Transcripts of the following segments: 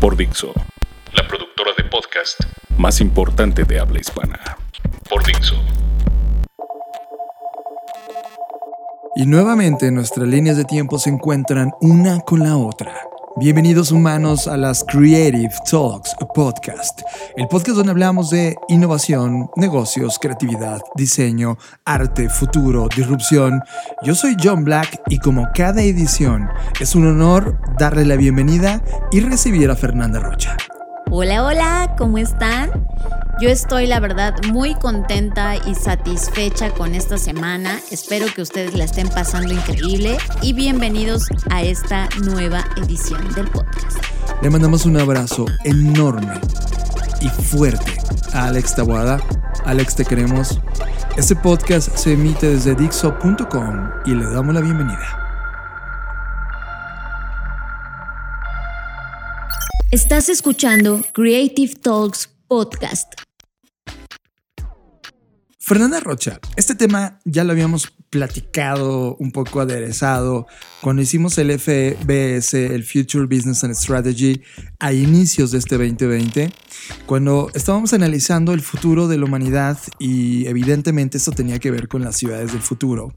Por Dixo, La productora de podcast más importante de habla hispana. por Dixo. Y nuevamente nuestras líneas de tiempo se encuentran una con la otra. Bienvenidos humanos a las Creative Talks Podcast, el podcast donde hablamos de innovación, negocios, creatividad, diseño, arte, futuro, disrupción. Yo soy John Black y como cada edición es un honor darle la bienvenida y recibir a Fernanda Rocha. Hola, hola, ¿cómo están? Yo estoy, la verdad, muy contenta y satisfecha con esta semana. Espero que ustedes la estén pasando increíble y bienvenidos a esta nueva edición del podcast. Le mandamos un abrazo enorme y fuerte a Alex Tabuada. Alex, te queremos. Este podcast se emite desde Dixo.com y le damos la bienvenida. Estás escuchando Creative Talks Podcast. Fernanda Rocha, este tema ya lo habíamos platicado, un poco aderezado, cuando hicimos el FBS, el Future Business and Strategy, a inicios de este 2020, cuando estábamos analizando el futuro de la humanidad y evidentemente esto tenía que ver con las ciudades del futuro.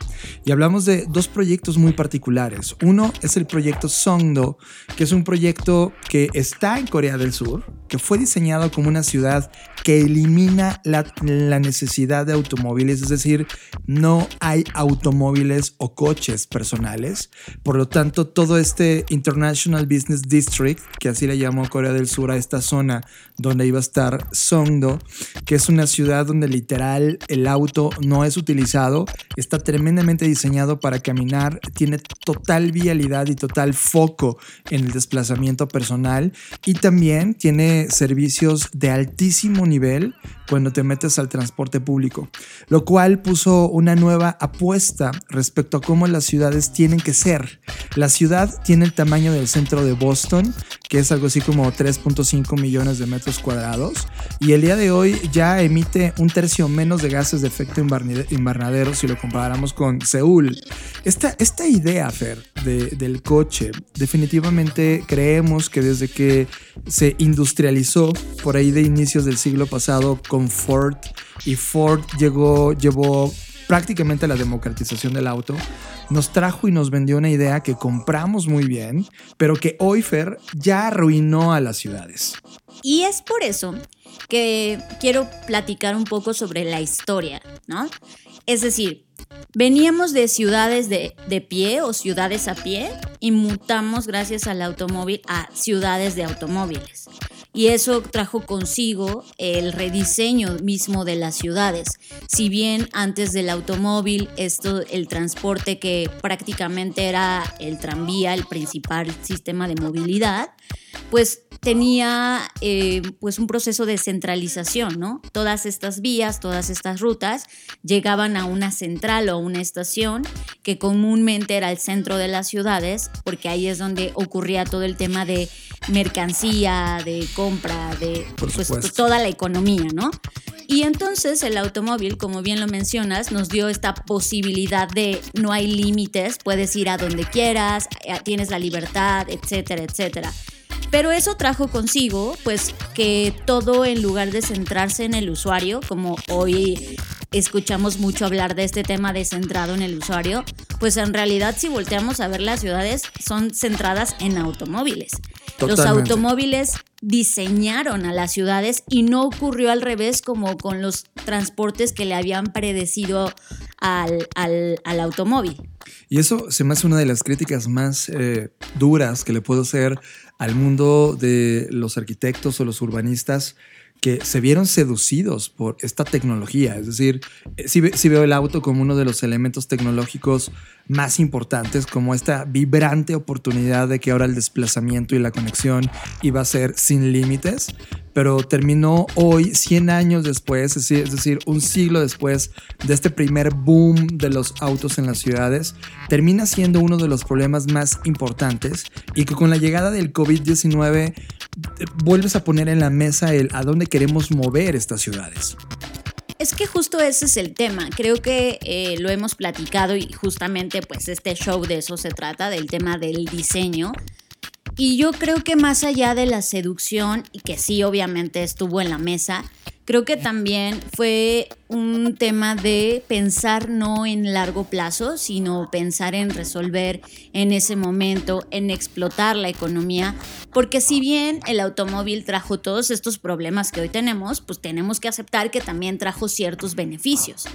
Y hablamos de dos proyectos muy particulares. Uno es el proyecto Songdo, que es un proyecto que está en Corea del Sur, que fue diseñado como una ciudad que elimina la, la necesidad de automóviles, es decir, no hay automóviles o coches personales. Por lo tanto, todo este International Business District, que así le llamó Corea del Sur a esta zona donde iba a estar Songdo, que es una ciudad donde literal el auto no es utilizado, está tremendamente diseñado para caminar, tiene total vialidad y total foco en el desplazamiento personal y también tiene servicios de altísimo nivel cuando te metes al transporte público, lo cual puso una nueva apuesta respecto a cómo las ciudades tienen que ser. La ciudad tiene el tamaño del centro de Boston, que es algo así como 3.5 millones de metros cuadrados, y el día de hoy ya emite un tercio menos de gases de efecto invernadero si lo comparamos con Seúl. Esta, esta idea, Fer, de, del coche, definitivamente creemos que desde que se industrializó por ahí de inicios del siglo pasado con Ford y Ford llegó, llevó prácticamente la democratización del auto, nos trajo y nos vendió una idea que compramos muy bien, pero que hoy Fer ya arruinó a las ciudades. Y es por eso que quiero platicar un poco sobre la historia, ¿no? Es decir, veníamos de ciudades de, de, pie o ciudades a pie y mutamos gracias al automóvil a ciudades de automóviles. Y eso trajo consigo el rediseño mismo de las ciudades. Si bien antes del automóvil, esto, el transporte que prácticamente era el tranvía, el principal sistema de movilidad, pues tenía eh, pues un proceso de centralización, ¿no? Todas estas vías, todas estas rutas llegaban a una central o una estación que comúnmente era el centro de las ciudades, porque ahí es donde ocurría todo el tema de mercancía, de compra, de pues, toda la economía, ¿no? Y entonces el automóvil, como bien lo mencionas, nos dio esta posibilidad de no hay límites, puedes ir a donde quieras, tienes la libertad, etcétera, etcétera. Pero eso trajo consigo, pues, que todo en lugar de centrarse en el usuario, como hoy escuchamos mucho hablar de este tema de centrado en el usuario, pues en realidad si volteamos a ver las ciudades son centradas en automóviles. Totalmente. Los automóviles diseñaron a las ciudades y no ocurrió al revés como con los transportes que le habían predecido al, al, al automóvil. Y eso se me hace una de las críticas más eh, duras que le puedo hacer al mundo de los arquitectos o los urbanistas que se vieron seducidos por esta tecnología. Es decir, si, veo el auto como uno de los elementos tecnológicos más importantes, como esta vibrante oportunidad de que ahora el desplazamiento y la conexión iba a ser sin límites, pero terminó hoy, 100 años después, es decir, un siglo después de este primer boom de los autos en las ciudades, termina siendo uno de los problemas más importantes y que con la llegada del COVID-19 vuelves a poner en la mesa el a dónde queremos mover estas ciudades. Es que justo ese es el tema. Creo que eh, lo hemos platicado y justamente pues este show de eso se trata, del tema del diseño. Y yo creo que más allá de la seducción, y que sí obviamente estuvo en la mesa, creo que también fue un tema de pensar no en largo plazo, sino pensar en resolver en ese momento, en explotar la economía, porque si bien el automóvil trajo todos estos problemas que hoy tenemos, pues tenemos que aceptar que también trajo ciertos beneficios.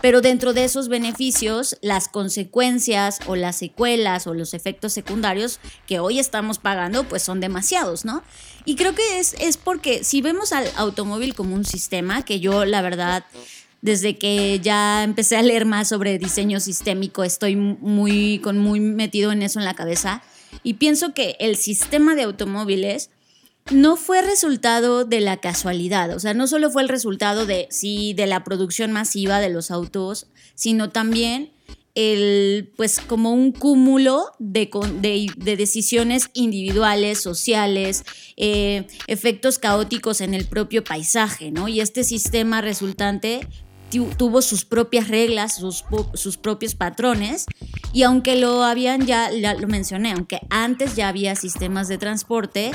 Pero dentro de esos beneficios, las consecuencias o las secuelas o los efectos secundarios que hoy estamos pagando, pues son demasiados, ¿no? Y creo que es, es porque si vemos al automóvil como un sistema, que yo la verdad desde que ya empecé a leer más sobre diseño sistémico, estoy muy, con muy metido en eso en la cabeza. Y pienso que el sistema de automóviles no fue resultado de la casualidad, o sea, no solo fue el resultado de, sí, de la producción masiva de los autos, sino también el, pues como un cúmulo de, de, decisiones individuales, sociales, eh, efectos caóticos en el propio paisaje, ¿no? Y este sistema resultante tuvo sus propias reglas, sus, sus, propios patrones, y aunque lo habían ya, ya lo mencioné, aunque antes ya había sistemas de transporte,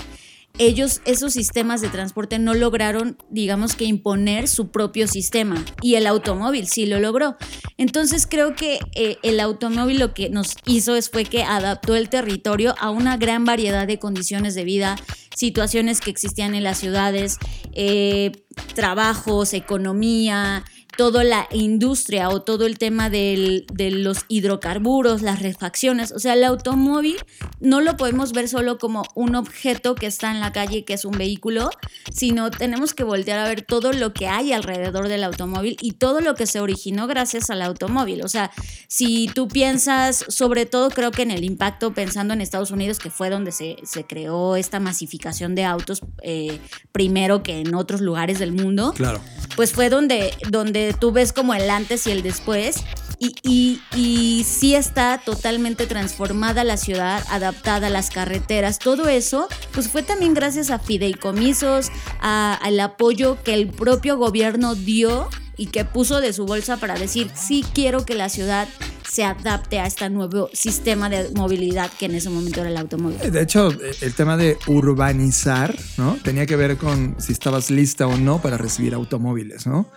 ellos, esos sistemas de transporte no lograron, digamos que imponer su propio sistema y el automóvil sí lo logró. Entonces creo que eh, el automóvil lo que nos hizo es, fue que adaptó el territorio a una gran variedad de condiciones de vida, situaciones que existían en las ciudades, eh, trabajos, economía, toda la industria o todo el tema de los hidrocarburos, las refacciones. O sea, el automóvil no lo podemos ver solo como un objeto que está en la calle, que es un vehículo, sino tenemos que voltear a ver todo lo que hay alrededor del automóvil y todo lo que se originó gracias al automóvil. O sea, si tú piensas, sobre todo creo que en el impacto, pensando en Estados Unidos, que fue donde se, creó esta masificación de autos eh, primero que en otros lugares del mundo, claro. pues fue donde, donde tú ves como el antes y el después. Y, y, y, sí está totalmente transformada la ciudad, adaptada a las carreteras, todo eso, pues fue también gracias a fideicomisos, al apoyo que el propio gobierno dio y que puso de su bolsa para decir, sí quiero que la ciudad se adapte a este nuevo sistema de movilidad que en ese momento era el automóvil. De hecho, el tema de urbanizar, ¿no? Tenía que ver con si estabas lista o no para recibir automóviles, ¿no?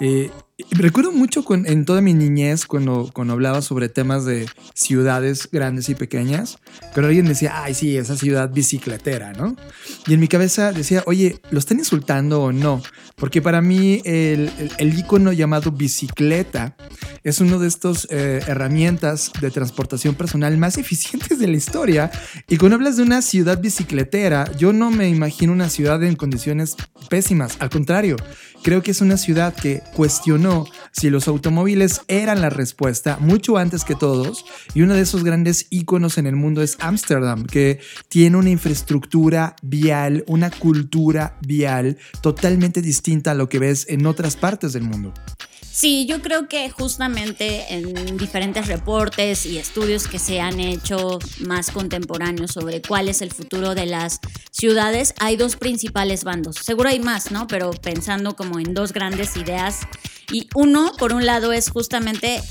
Eh, recuerdo mucho en toda mi niñez cuando, hablaba sobre temas de ciudades grandes y pequeñas, pero alguien decía, ay, sí, esa ciudad bicicletera, ¿no? Y en mi cabeza decía, oye, ¿lo están insultando o no? Porque para mí el, icono llamado bicicleta es uno de estos eh, herramientas de transportación personal más eficientes de la historia. Y cuando hablas de una ciudad bicicletera, yo no me imagino una ciudad en condiciones pésimas. Al contrario, creo que es una ciudad que cuestionó si los automóviles eran la respuesta mucho antes que todos. Y uno de esos grandes iconos en el mundo es Ámsterdam, que tiene una infraestructura vial, una cultura vial totalmente distinta a lo que ves en otras partes del mundo. Sí, yo creo que justamente en diferentes reportes y estudios que se han hecho más contemporáneos sobre cuál es el futuro de las ciudades, hay dos principales bandos. Seguro hay más, ¿no? Pero pensando como en dos grandes ideas. Y uno, por un lado, es justamente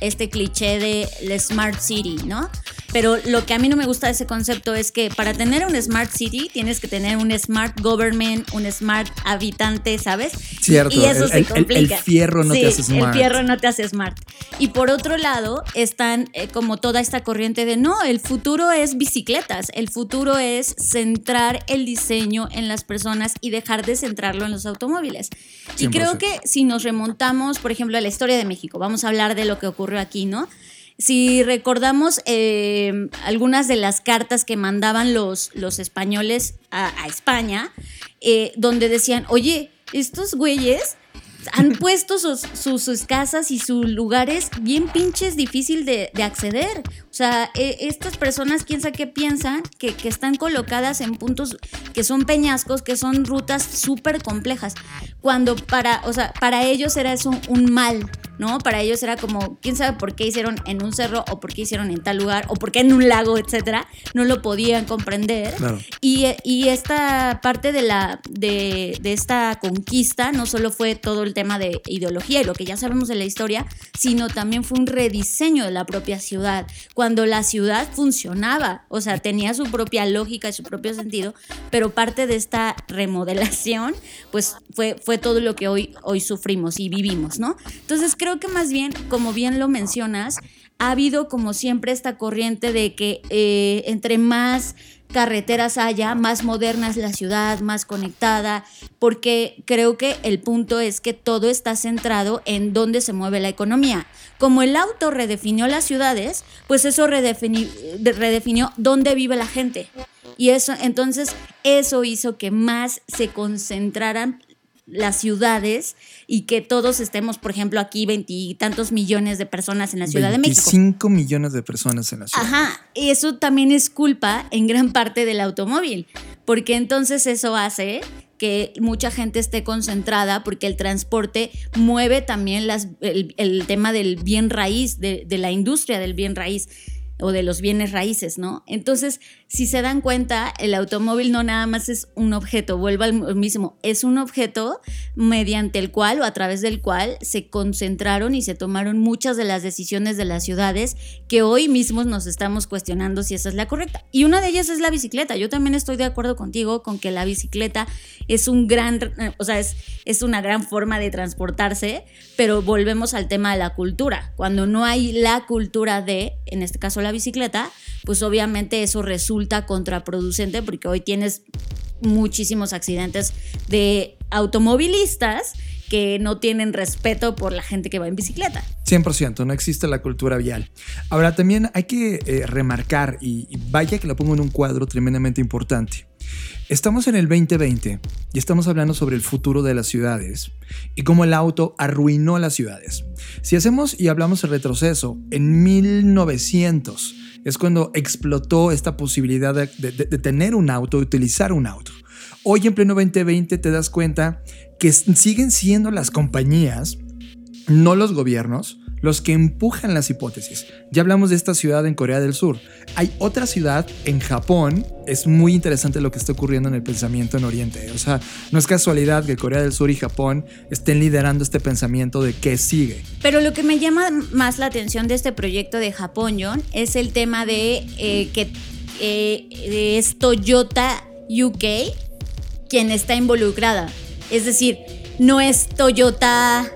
este cliché de la Smart City, ¿no? Pero lo que a mí no me gusta de ese concepto es que para tener un smart city tienes que tener un smart government, un smart habitante, ¿sabes? Cierto. Y eso se complica. El, fierro no te hace smart. El fierro no te hace smart. Y por otro lado, están eh, como toda esta corriente de no, el futuro es bicicletas, el futuro es centrar el diseño en las personas y dejar de centrarlo en los automóviles. Y creo que si nos remontamos, por ejemplo, a la historia de México, vamos a hablar de lo que ocurrió aquí, ¿no? si recordamos eh, algunas de las cartas que mandaban los, los españoles a, a España, eh, donde decían, oye, estos güeyes han puesto sus, sus, sus casas y sus lugares bien pinches difícil de, de acceder. O sea, eh, estas personas, quién sabe qué piensan, que, que están colocadas en puntos que son peñascos, que son rutas súper complejas. Cuando para, o sea, para ellos era eso un mal, ¿no? Para ellos era como, quién sabe por qué hicieron en un cerro o por qué hicieron en tal lugar o por qué en un lago, etcétera. No lo podían comprender. Claro. Y, y esta parte de, la, de, de esta conquista no solo fue todo el tema de ideología y lo que ya sabemos de la historia, sino también fue un rediseño de la propia ciudad. Cuando la ciudad funcionaba, o sea, tenía su propia lógica y su propio sentido, pero parte de esta remodelación, pues fue, fue todo lo que hoy, hoy sufrimos y vivimos, ¿no? Entonces creo que más bien, como bien lo mencionas, ha habido como siempre esta corriente de que eh, entre más carreteras haya, más moderna es la ciudad, más conectada, porque creo que el punto es que todo está centrado en dónde se mueve la economía. Como el auto redefinió las ciudades, pues eso redefini- redefinió dónde vive la gente. Y eso, entonces, eso hizo que más se concentraran las ciudades y que todos estemos, por ejemplo, aquí veintitantos millones de personas en la Ciudad de México. 25 millones de personas en la ciudad. Ajá, y eso también es culpa en gran parte del automóvil, porque entonces eso hace que mucha gente esté concentrada porque el transporte mueve también las, el, el tema del bien raíz, de, de la industria del bien raíz o de los bienes raíces, ¿no? Entonces, si se dan cuenta, el automóvil no nada más es un objeto, vuelvo al mismo, es un objeto mediante el cual o a través del cual se concentraron y se tomaron muchas de las decisiones de las ciudades que hoy mismos nos estamos cuestionando si esa es la correcta. Y una de ellas es la bicicleta. Yo también estoy de acuerdo contigo con que la bicicleta es un gran, o sea, es, es una gran forma de transportarse, pero volvemos al tema de la cultura. Cuando no hay la cultura de, en este caso la bicicleta, pues obviamente eso resulta contraproducente porque hoy tienes muchísimos accidentes de automovilistas que no tienen respeto por la gente que va en bicicleta. 100%, no existe la cultura vial. Ahora también hay que eh, remarcar, y, y vaya que lo pongo en un cuadro tremendamente importante. Estamos en el 2020 y estamos hablando sobre el futuro de las ciudades y cómo el auto arruinó las ciudades. Si hacemos y hablamos de retroceso, en 1900 es cuando explotó esta posibilidad de, de- tener un auto, de utilizar un auto. Hoy en pleno 2020 te das cuenta que siguen siendo las compañías, no los gobiernos, los que empujan las hipótesis. Ya hablamos de esta ciudad en Corea del Sur. Hay otra ciudad en Japón. Es muy interesante lo que está ocurriendo en el pensamiento en Oriente. O sea, no es casualidad que Corea del Sur y Japón estén liderando este pensamiento de qué sigue. Pero lo que me llama más la atención de este proyecto de Japón, John, es el tema de eh, que eh, es Toyota UK quien está involucrada. Es decir, no es Toyota,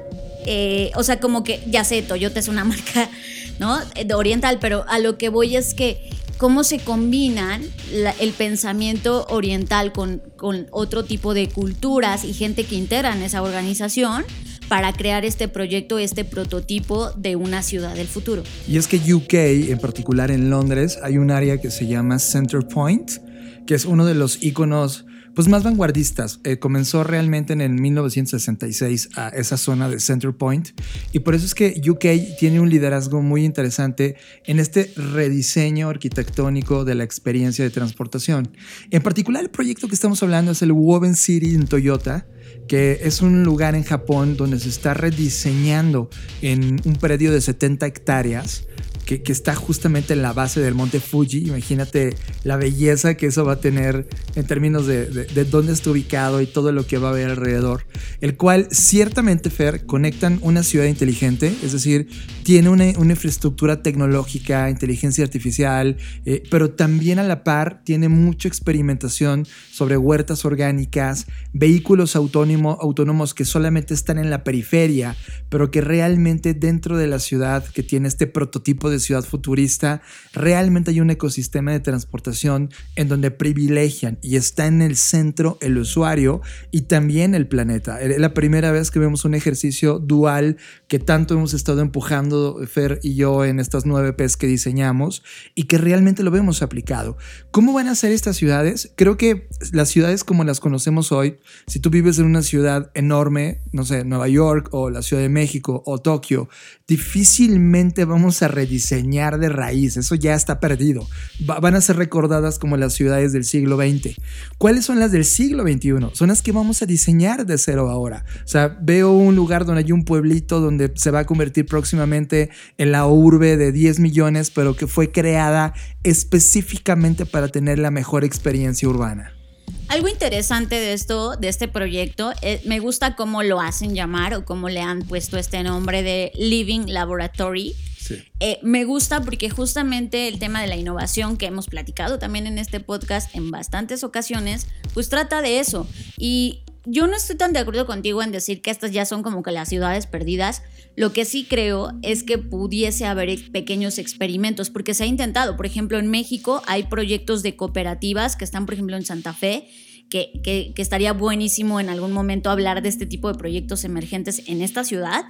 eh, o sea, como que, ya sé, Toyota es una marca, ¿no? De oriental, pero a lo que voy es que cómo se combinan el pensamiento oriental con, con otro tipo de culturas y gente que integran esa organización para crear este proyecto, este prototipo de una ciudad del futuro. Y es que UK, en particular en Londres, hay un área que se llama Center Point, que es uno de los iconos pues más vanguardistas. Eh, comenzó realmente en el 1966 a esa zona de Center Point y por eso es que UK tiene un liderazgo muy interesante en este rediseño arquitectónico de la experiencia de transportación. En particular el proyecto que estamos hablando es el Woven City en Toyota, que es un lugar en Japón donde se está rediseñando en un predio de 70 hectáreas que, que, está justamente en la base del monte Fuji. Imagínate la belleza que eso va a tener en términos de, de, de, dónde está ubicado y todo lo que va a haber alrededor. El cual ciertamente, Fer, conectan una ciudad inteligente, es decir, tiene una, una infraestructura tecnológica, inteligencia artificial, eh, pero también a la par tiene mucha experimentación sobre huertas orgánicas, vehículos autónomo, autónomos que solamente están en la periferia, pero que realmente dentro de la ciudad que tiene este prototipo de ciudad futurista, realmente hay un ecosistema de transportación en donde privilegian y está en el centro el usuario y también el planeta. Es la primera vez que vemos un ejercicio dual que tanto hemos estado empujando Fer y yo en estas nueve P's que diseñamos y que realmente lo vemos aplicado. ¿Cómo van a ser estas ciudades? Creo que las ciudades como las conocemos hoy, si tú vives en una ciudad enorme, no sé, Nueva York o la Ciudad de México o Tokio, difícilmente vamos a rediseñar de raíz, eso ya está perdido. van a ser recordadas como las ciudades del siglo XX. ¿Cuáles son las del siglo XXI? Son las que vamos a diseñar de cero ahora. O sea, veo un lugar donde hay un pueblito donde se va a convertir próximamente en la urbe de 10 millones, pero que fue creada específicamente para tener la mejor experiencia urbana. Algo interesante de esto, de este proyecto, eh, me gusta cómo lo hacen llamar o cómo le han puesto este nombre de Living Laboratory. Eh, me gusta porque justamente el tema de la innovación que hemos platicado también en este podcast en bastantes ocasiones, pues trata de eso. Y yo no estoy tan de acuerdo contigo en decir que estas ya son como que las ciudades perdidas. Lo que sí creo es que pudiese haber pequeños experimentos, porque se ha intentado. Por ejemplo, en México hay proyectos de cooperativas que están, por ejemplo, en Santa Fe, que, estaría buenísimo en algún momento hablar de este tipo de proyectos emergentes en esta ciudad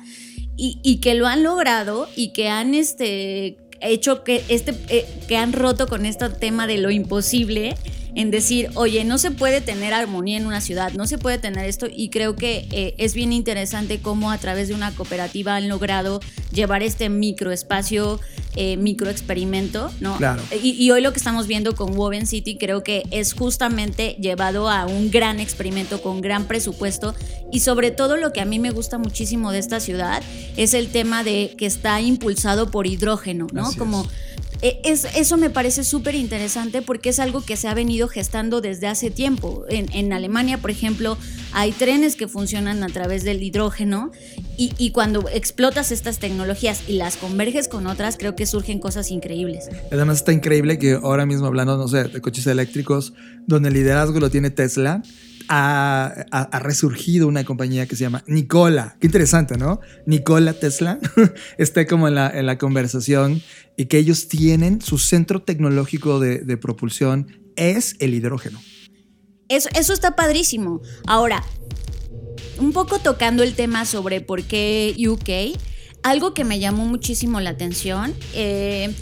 y, y que lo han logrado y que han este, hecho que, este, eh, que han roto con este tema de lo imposible en decir, oye, no se puede tener armonía en una ciudad, no se puede tener esto y creo que eh, es bien interesante cómo a través de una cooperativa han logrado llevar este microespacio, eh, microexperimento, ¿no? Claro. Y, hoy lo que estamos viendo con Woven City creo que es justamente llevado a un gran experimento con gran presupuesto y sobre todo lo que a mí me gusta muchísimo de esta ciudad es el tema de que está impulsado por hidrógeno, ¿no? Como e, es, eso me parece súper interesante porque es algo que se ha venido gestando desde hace tiempo. En, Alemania, por ejemplo, hay trenes que funcionan a través del hidrógeno y, cuando explotas estas tecnologías y las converges con otras, creo que surgen cosas increíbles. Además está increíble que ahora mismo hablando, no sé, de coches eléctricos, donde el liderazgo lo tiene Tesla, ha, resurgido una compañía que se llama Nicola. Qué interesante, ¿no? Nicola Tesla está como en la, conversación y que ellos tienen su centro tecnológico de, propulsión es el hidrógeno. Eso, está padrísimo. Ahora, un poco tocando el tema sobre por qué UK, algo que me llamó muchísimo la atención, eh,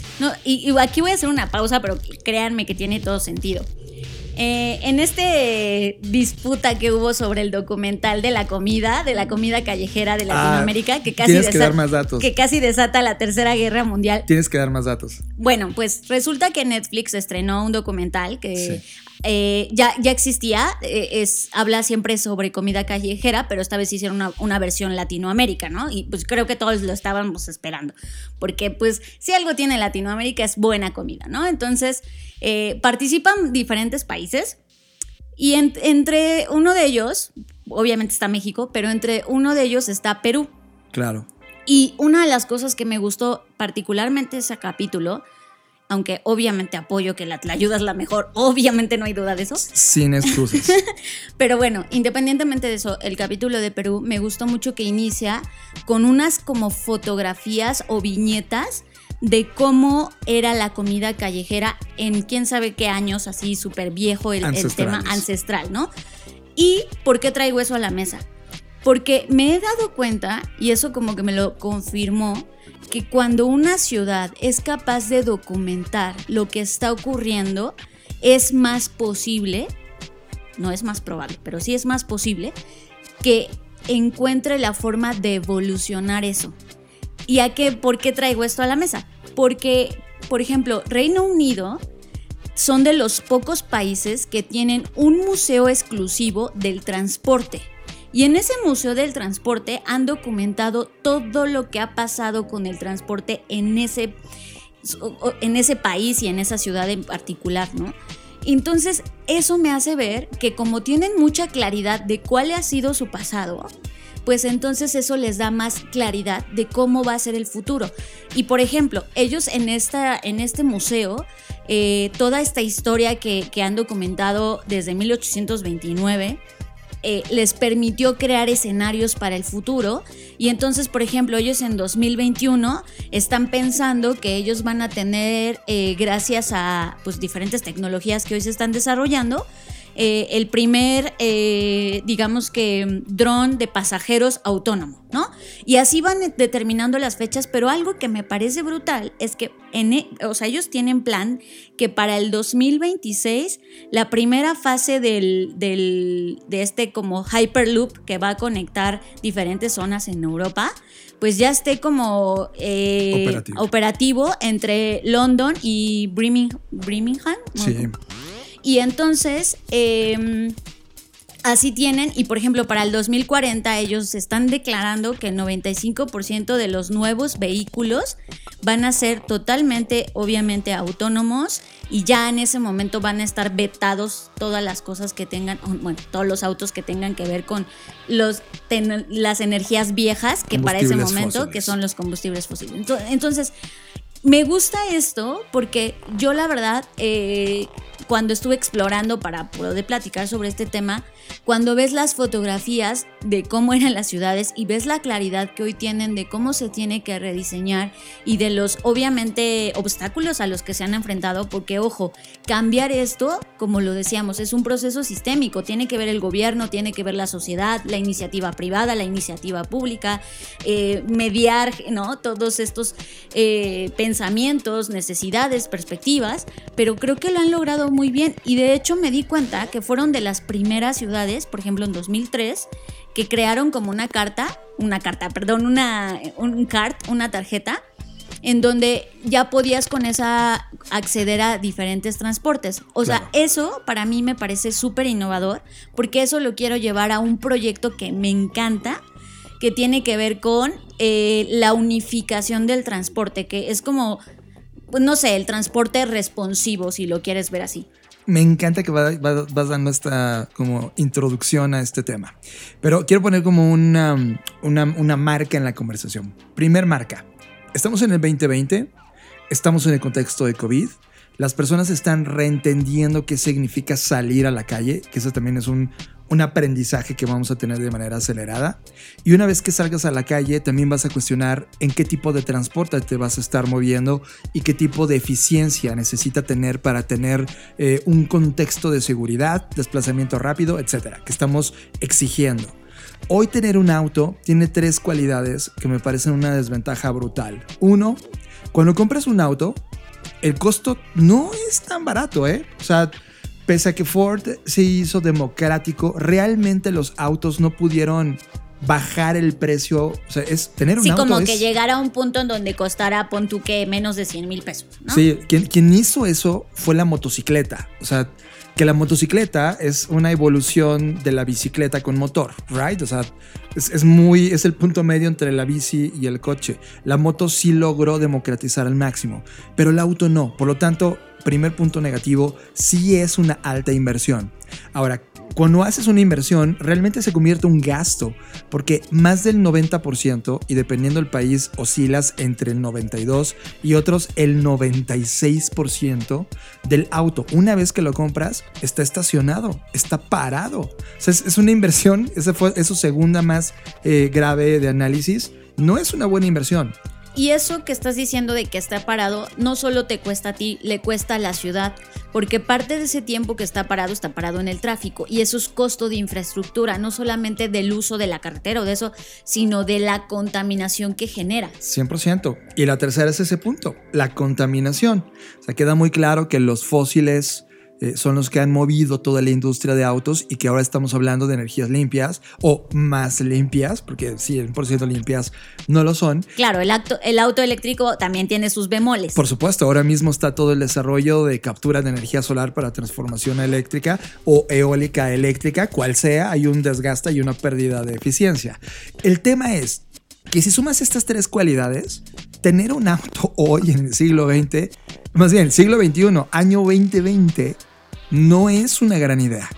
y, aquí voy a hacer una pausa, pero créanme que tiene todo sentido. Eh, en este disputa que hubo sobre el documental de la comida, de la comida callejera de ah, Latinoamérica, que, casi que casi desata la Tercera Guerra Mundial. Tienes que dar más datos. Bueno, pues resulta que Netflix estrenó un documental que eh, ya, ya existía, eh, es, habla siempre sobre comida callejera, pero esta vez hicieron una, una, versión Latinoamérica, ¿no? Y pues creo que todos lo estábamos esperando, porque pues si algo tiene Latinoamérica es buena comida, ¿no? Entonces eh, participan diferentes países y entre uno de ellos, obviamente está México, pero entre uno de ellos está Perú. Claro. Y una de las cosas que me gustó particularmente ese capítulo aunque obviamente apoyo que la ayuda es la mejor, obviamente no hay duda de eso. Sin excusas. Pero bueno, independientemente de eso, el capítulo de Perú me gustó mucho que inicia con unas como fotografías o viñetas de cómo era la comida callejera en quién sabe qué años, así súper viejo el, el tema ancestral, ¿no? ¿Y por qué traigo eso a la mesa? Porque me he dado cuenta, y eso como que me lo confirmó, que cuando una ciudad es capaz de documentar lo que está ocurriendo, es más posible, no es más probable, pero sí es más posible, que encuentre la forma de evolucionar eso. ¿Y a qué, por qué traigo esto a la mesa? Porque, por ejemplo, Reino Unido son de los pocos países que tienen un museo exclusivo del transporte. Y en ese Museo del Transporte han documentado todo lo que ha pasado con el transporte en ese, en ese país y en esa ciudad en particular, ¿no? Entonces, eso me hace ver que como tienen mucha claridad de cuál ha sido su pasado, pues entonces eso les da más claridad de cómo va a ser el futuro. Y por ejemplo, ellos en, esta, en este museo, eh, toda esta historia que, que han documentado desde 1829, eh, les permitió crear escenarios para el futuro. Y entonces, por ejemplo, ellos en 2021 están pensando que ellos van a tener, eh, gracias a pues, diferentes tecnologías que hoy se están desarrollando, eh, el primer, eh, digamos que, dron de pasajeros autónomo, ¿no? Y así van determinando las fechas, pero algo que me parece brutal es que, en, e, o sea, ellos tienen plan que para el 2026, la primera fase del, del, de este como Hyperloop que va a conectar diferentes zonas en Europa, pues ya esté como eh, Operativo. operativo. entre London y Birmingham. Birmingham ¿no? Y entonces, eh, así tienen, y por ejemplo, para el 2040 ellos están declarando que el 95% de los nuevos vehículos van a ser totalmente, obviamente, autónomos y ya en ese momento van a estar vetados todas las cosas que tengan, bueno, todos los autos que tengan que ver con los, ten- las energías viejas, que para ese momento, fósiles. que son los combustibles fósiles. Ento- Entonces, me gusta esto porque yo la verdad, eh, cuando estuve explorando para poder platicar sobre este tema, cuando ves las fotografías de cómo eran las ciudades y ves la claridad que hoy tienen de cómo se tiene que rediseñar y de los, obviamente, obstáculos a los que se han enfrentado, porque ojo, cambiar esto, como lo decíamos, es un proceso sistémico, tiene que ver el gobierno, tiene que ver la sociedad, la iniciativa privada, la iniciativa pública, eh, mediar, ¿no? Todos estos eh, pensamientos, necesidades, perspectivas, pero creo que lo han logrado muy bien y de hecho me di cuenta que fueron de las primeras ciudades, por ejemplo en 2003, que crearon como una carta, una carta, perdón, una, un cart, una tarjeta, en donde ya podías con esa acceder a diferentes transportes. O sea, eso para mí me parece súper innovador, porque eso lo quiero llevar a un proyecto que me encanta, que tiene que ver con eh, la unificación del transporte, que es como, pues, no sé, el transporte responsivo, si lo quieres ver así. Me encanta que va- va- vas dando esta como introducción a este tema. Pero quiero poner como una, una, una marca en la conversación. Primer marca. Estamos en el 2020, estamos en el contexto de COVID. Las personas están reentendiendo qué significa salir a la calle, que eso también es un, un aprendizaje que vamos a tener de manera acelerada. Y una vez que salgas a la calle, también vas a cuestionar en qué tipo de transporte te vas a estar moviendo y qué tipo de eficiencia necesita tener para tener eh, un contexto de seguridad, desplazamiento rápido, etcétera, que estamos exigiendo. Hoy tener un auto tiene tres cualidades que me parecen una desventaja brutal. Uno, cuando compras un auto, el costo no es tan barato, ¿eh? O sea, pese a que Ford se hizo democrático, realmente los autos no pudieron bajar el precio. O sea, es tener un Sí, auto. como es- que llegara a un punto en donde costara, pon tú que menos de 100 mil pesos, ¿no? Sí, quien, quien hizo eso fue la motocicleta. O sea, que la motocicleta es una evolución de la bicicleta con motor, ¿right? O sea, es, es muy, es el punto medio entre la bici y el coche. La moto sí logró democratizar al máximo, pero el auto no. Por lo tanto, primer punto negativo, sí es una alta inversión. Ahora, cuando haces una inversión, realmente se convierte en un gasto, porque más del 90%, y dependiendo del país, oscilas entre el 92 y otros el 96% del auto, una vez que lo compras, está estacionado, está parado. O sea, es, es una inversión, esa fue es su segunda más eh, grave de análisis. No es una buena inversión. Y eso que estás diciendo de que está parado, no solo te cuesta a ti, le cuesta a la ciudad, porque parte de ese tiempo que está parado está parado en el tráfico y eso es costo de infraestructura, no solamente del uso de la carretera o de eso, sino de la contaminación que genera. 100%. Y la tercera es ese punto, la contaminación. O sea, queda muy claro que los fósiles eh, son los que han movido toda la industria de autos y que ahora estamos hablando de energías limpias o más limpias, porque 100% limpias no lo son. Claro, el, acto, el auto eléctrico también tiene sus bemoles. Por supuesto, ahora mismo está todo el desarrollo de captura de energía solar para transformación eléctrica o eólica eléctrica, cual sea, hay un desgaste y una pérdida de eficiencia. El tema es que si sumas estas tres cualidades, tener un auto hoy en el siglo XX, más bien el siglo XXI, año 2020, no es una gran idea.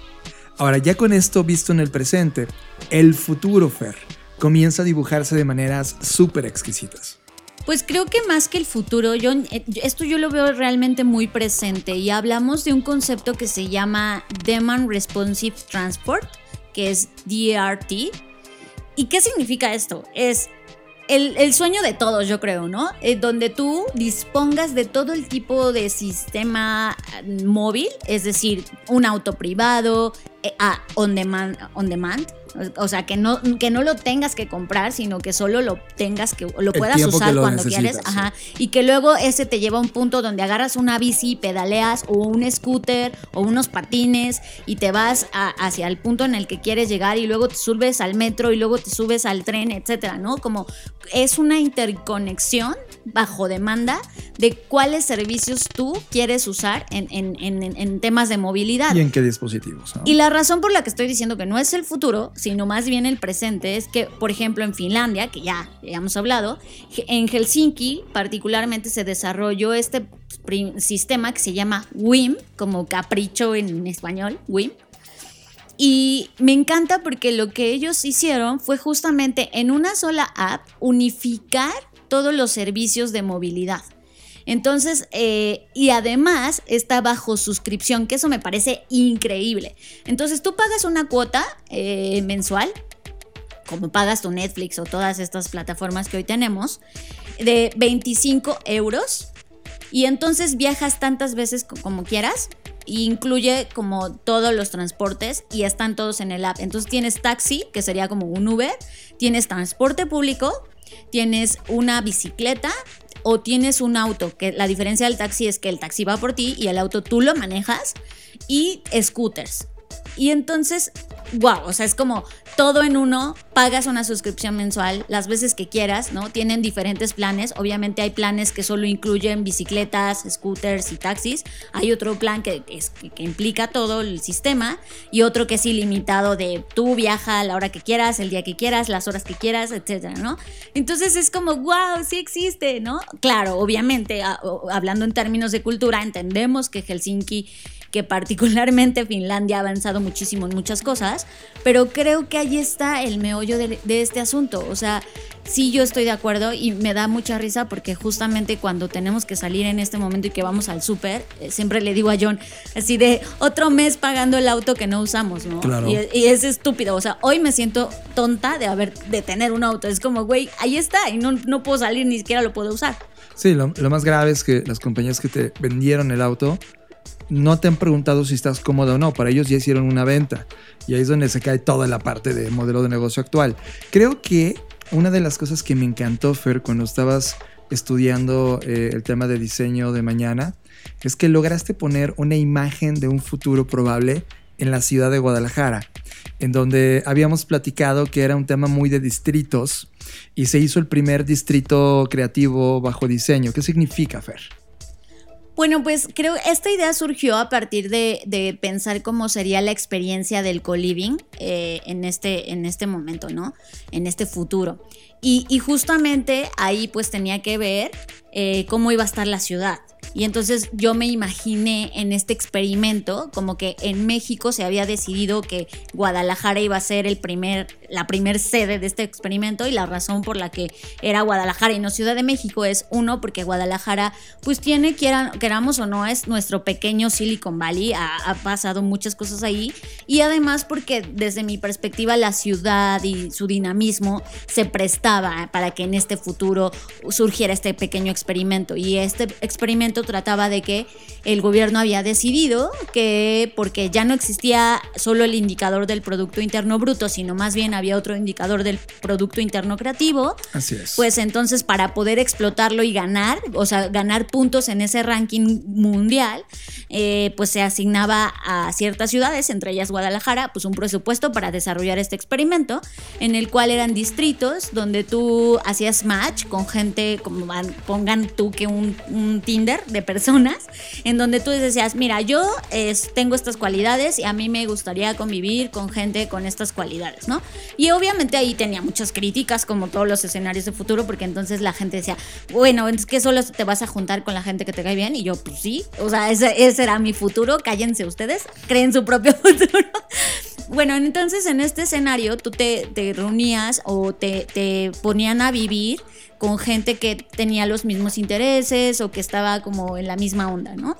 Ahora, ya con esto visto en el presente, el futuro, Fer, comienza a dibujarse de maneras súper exquisitas. Pues creo que más que el futuro, eh, esto yo lo veo realmente muy presente y hablamos de un concepto que se llama Demand Responsive Transport, que es DRT. ¿Y qué significa esto? Es el, el sueño de todos, yo creo, ¿no? Eh, donde tú dispongas de todo el tipo de sistema eh, móvil, es decir, un auto privado, eh, ah, on demand, on demand. O sea, que no, que no lo tengas que comprar, sino que solo lo tengas que, lo puedas usar lo cuando quieres. Ajá. Y que luego ese te lleva a un punto donde agarras una bici, pedaleas o un scooter o unos patines y te vas a- hacia el punto en el que quieres llegar y luego te subes al metro y luego te subes al tren, etcétera, ¿no? Como es una interconexión bajo demanda de cuáles servicios tú quieres usar en, en- en- en- en temas de movilidad. ¿Y en qué dispositivos? no? Y la razón por la que estoy diciendo que no es el futuro, sino más bien el presente, es que, por ejemplo, en Finlandia, que ya, ya hemos hablado, en Helsinki particularmente se desarrolló este sistema que se llama WIM, como capricho en español, WIM. Y me encanta porque lo que ellos hicieron fue justamente en una sola app unificar todos los servicios de movilidad. Entonces, eh, y además está bajo suscripción, que eso me parece increíble. Entonces, tú pagas una cuota eh, mensual, como pagas tu Netflix o todas estas plataformas que hoy tenemos, de 25 euros. Y entonces viajas tantas veces co- como quieras. Incluye como todos los transportes y están todos en el app. Entonces tienes taxi, que sería como un Uber, tienes transporte público, tienes una bicicleta o tienes un auto, que la diferencia del taxi es que el taxi va por ti y el auto tú lo manejas, y scooters. Y entonces, wow, o sea, es como todo en uno, pagas una suscripción mensual las veces que quieras, ¿no? Tienen diferentes planes, obviamente hay planes que solo incluyen bicicletas, scooters y taxis, hay otro plan que, que- implica todo el sistema y otro que es ilimitado de tú viaja a la hora que quieras, el día que quieras, las horas que quieras, etcétera, ¿no? Entonces es como, wow, sí existe, ¿no? Claro, obviamente, a- o- hablando en términos de cultura, entendemos que Helsinki que particularmente Finlandia ha avanzado muchísimo en muchas cosas, pero creo que ahí está el meollo de, de este asunto. O sea, sí yo estoy de acuerdo y me da mucha risa porque justamente cuando tenemos que salir en este momento y que vamos al súper, eh, siempre le digo a John, así de otro mes pagando el auto que no usamos, ¿no? Claro. Y, y es estúpido. O sea, hoy me siento tonta de haber, de tener un auto. Es como, güey, ahí está y no, no puedo salir, ni siquiera lo puedo usar. Sí, lo, lo más grave es que las compañías que te vendieron el auto no te han preguntado si estás cómodo o no. Para ellos ya hicieron una venta. Y ahí es donde se cae toda la parte de modelo de negocio actual. Creo que una de las cosas que me encantó, Fer, cuando estabas estudiando eh, el tema de diseño de mañana, es que lograste poner una imagen de un futuro probable en la ciudad de Guadalajara, en donde habíamos platicado que era un tema muy de distritos y se hizo el primer distrito creativo bajo diseño. ¿Qué significa, Fer? Bueno, pues creo esta idea surgió a partir de, de pensar cómo sería la experiencia del co-living eh, en, este, en este momento, ¿no? En este futuro. Y, y justamente ahí pues tenía que ver eh, cómo iba a estar la ciudad. Y entonces yo me imaginé en este experimento como que en México se había decidido que Guadalajara iba a ser el primer, la primer sede de este experimento y la razón por la que era Guadalajara y no Ciudad de México es uno porque Guadalajara pues tiene, quieran, queramos o no, es nuestro pequeño Silicon Valley, ha, ha pasado muchas cosas ahí y además porque desde mi perspectiva la ciudad y su dinamismo se prestaba para que en este futuro surgiera este pequeño experimento y este experimento trataba de que el gobierno había decidido que porque ya no existía solo el indicador del Producto Interno Bruto, sino más bien había otro indicador del Producto Interno Creativo, Así es. pues entonces para poder explotarlo y ganar, o sea, ganar puntos en ese ranking mundial, eh, pues se asignaba a ciertas ciudades, entre ellas Guadalajara, pues un presupuesto para desarrollar este experimento, en el cual eran distritos donde tú hacías match con gente, como pongan tú que un, un Tinder de personas, en donde tú decías, mira, yo es- tengo estas cualidades y a mí me gustaría convivir con gente con estas cualidades, ¿no? Y obviamente ahí tenía muchas críticas, como todos los escenarios de futuro, porque entonces la gente decía, bueno, es que solo te vas a juntar con la gente que te cae bien, y yo, pues sí, o sea, ese, ese era mi futuro, cállense ustedes, creen su propio futuro. Bueno, entonces en este escenario tú te, te reunías o te, te ponían a vivir con gente que tenía los mismos intereses o que estaba como en la misma onda, ¿no?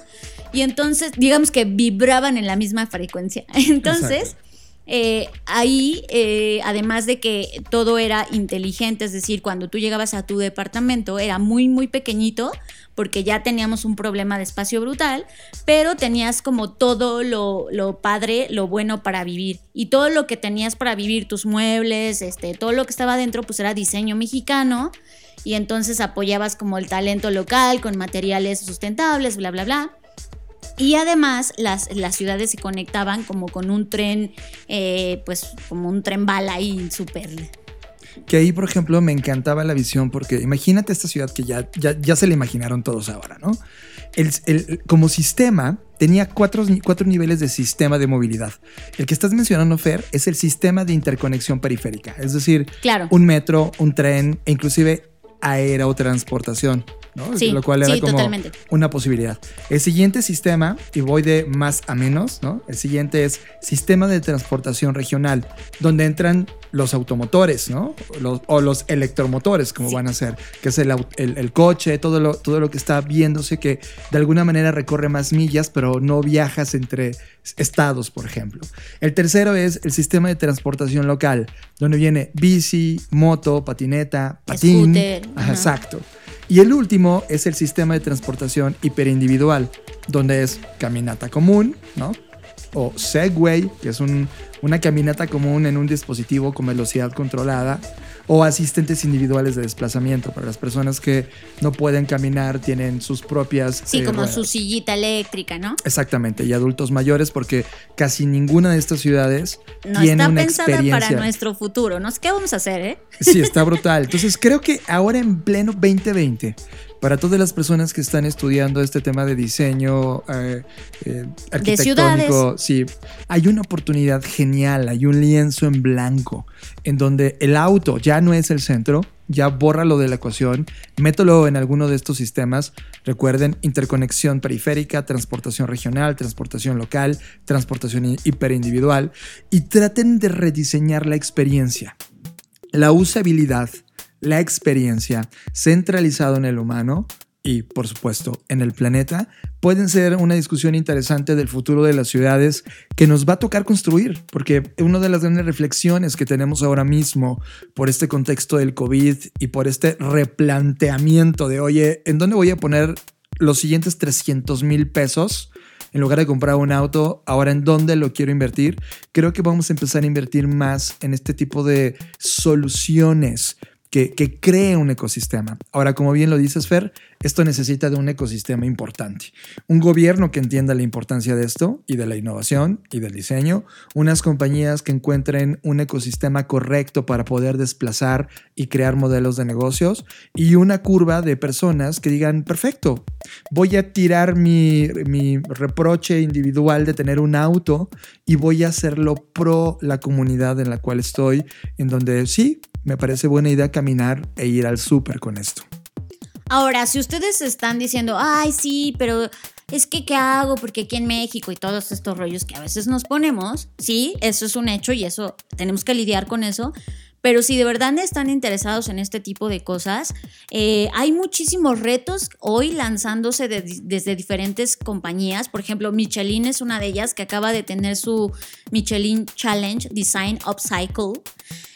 Y entonces, digamos que vibraban en la misma frecuencia. Entonces. Eh, ahí, eh, además de que todo era inteligente, es decir, cuando tú llegabas a tu departamento era muy, muy pequeñito, porque ya teníamos un problema de espacio brutal, pero tenías como todo lo, lo padre, lo bueno para vivir. Y todo lo que tenías para vivir, tus muebles, este, todo lo que estaba dentro, pues era diseño mexicano. Y entonces apoyabas como el talento local con materiales sustentables, bla, bla, bla. Y además las, las ciudades se conectaban como con un tren, eh, pues como un tren bala ahí súper... Que ahí, por ejemplo, me encantaba la visión porque imagínate esta ciudad que ya, ya, ya se la imaginaron todos ahora, ¿no? El, el- como sistema tenía cuatro, cuatro niveles de sistema de movilidad. El que estás mencionando, Fer, es el sistema de interconexión periférica, es decir, Claro. un metro, un tren e inclusive aerotransportación, ¿no? Sí, Lo cual era sí, como totalmente. una posibilidad. El siguiente sistema, y voy de más a menos, ¿no? El siguiente es sistema de transportación regional, donde entran los automotores, ¿no? Los- o los electromotores, como Sí. van a ser, que es el, au- el- el coche, todo lo, todo lo que está viéndose que de alguna manera recorre más millas, pero no viajas entre estados, por ejemplo. El tercero es el sistema de transportación local, donde viene bici, moto, patineta, patín. Scooter, ajá. exacto. Y el último es el sistema de transportación hiperindividual, donde es caminata común, ¿no? O Segway, que es un- una caminata común en un dispositivo con velocidad controlada, o asistentes individuales de desplazamiento para las personas que no pueden caminar, tienen sus propias... Sí, eh, como ruedas. su sillita eléctrica, ¿no? Exactamente, y adultos mayores, porque casi ninguna de estas ciudades No tiene está una pensada experiencia. para nuestro futuro. ¿no? ¿Qué vamos a hacer, eh? Sí, está brutal. Entonces creo que ahora en pleno 2020, para todas las personas que están estudiando este tema de diseño eh, eh, arquitectónico, sí, hay una oportunidad genial, hay un lienzo en blanco en donde el auto ya no es el centro, ya bórralo de la ecuación, mételo en alguno de estos sistemas. Recuerden, interconexión periférica, transportación regional, transportación local, transportación hi- hiperindividual y traten de rediseñar la experiencia la usabilidad, la experiencia centralizado en el humano y, por supuesto, en el planeta, pueden ser una discusión interesante del futuro de las ciudades que nos va a tocar construir, porque una de las grandes reflexiones que tenemos ahora mismo por este contexto del COVID y por este replanteamiento de, oye, ¿en dónde voy a poner los siguientes 300 mil pesos? en lugar de comprar un auto, ahora en dónde lo quiero invertir, creo que vamos a empezar a invertir más en este tipo de soluciones que, cree un ecosistema. Ahora, como bien lo dices, Fer, esto necesita de un ecosistema importante. Un gobierno que entienda la importancia de esto y de la innovación y del diseño, unas compañías que encuentren un ecosistema correcto para poder desplazar y crear modelos de negocios y una curva de personas que digan, perfecto, voy a tirar mi, mi reproche individual de tener un auto y voy a hacerlo pro la comunidad en la cual estoy, en donde sí, me parece buena idea caminar e ir al súper con esto. Ahora, si ustedes están diciendo, ay, sí, pero es que, ¿qué hago? Porque aquí en México y todos estos rollos que a veces nos ponemos, sí, eso es un hecho y eso tenemos que lidiar con eso. Pero si de verdad están interesados en este tipo de cosas, eh, hay muchísimos retos hoy lanzándose de- desde diferentes compañías. Por ejemplo, Michelin es una de ellas que acaba de tener su Michelin Challenge Design Upcycle.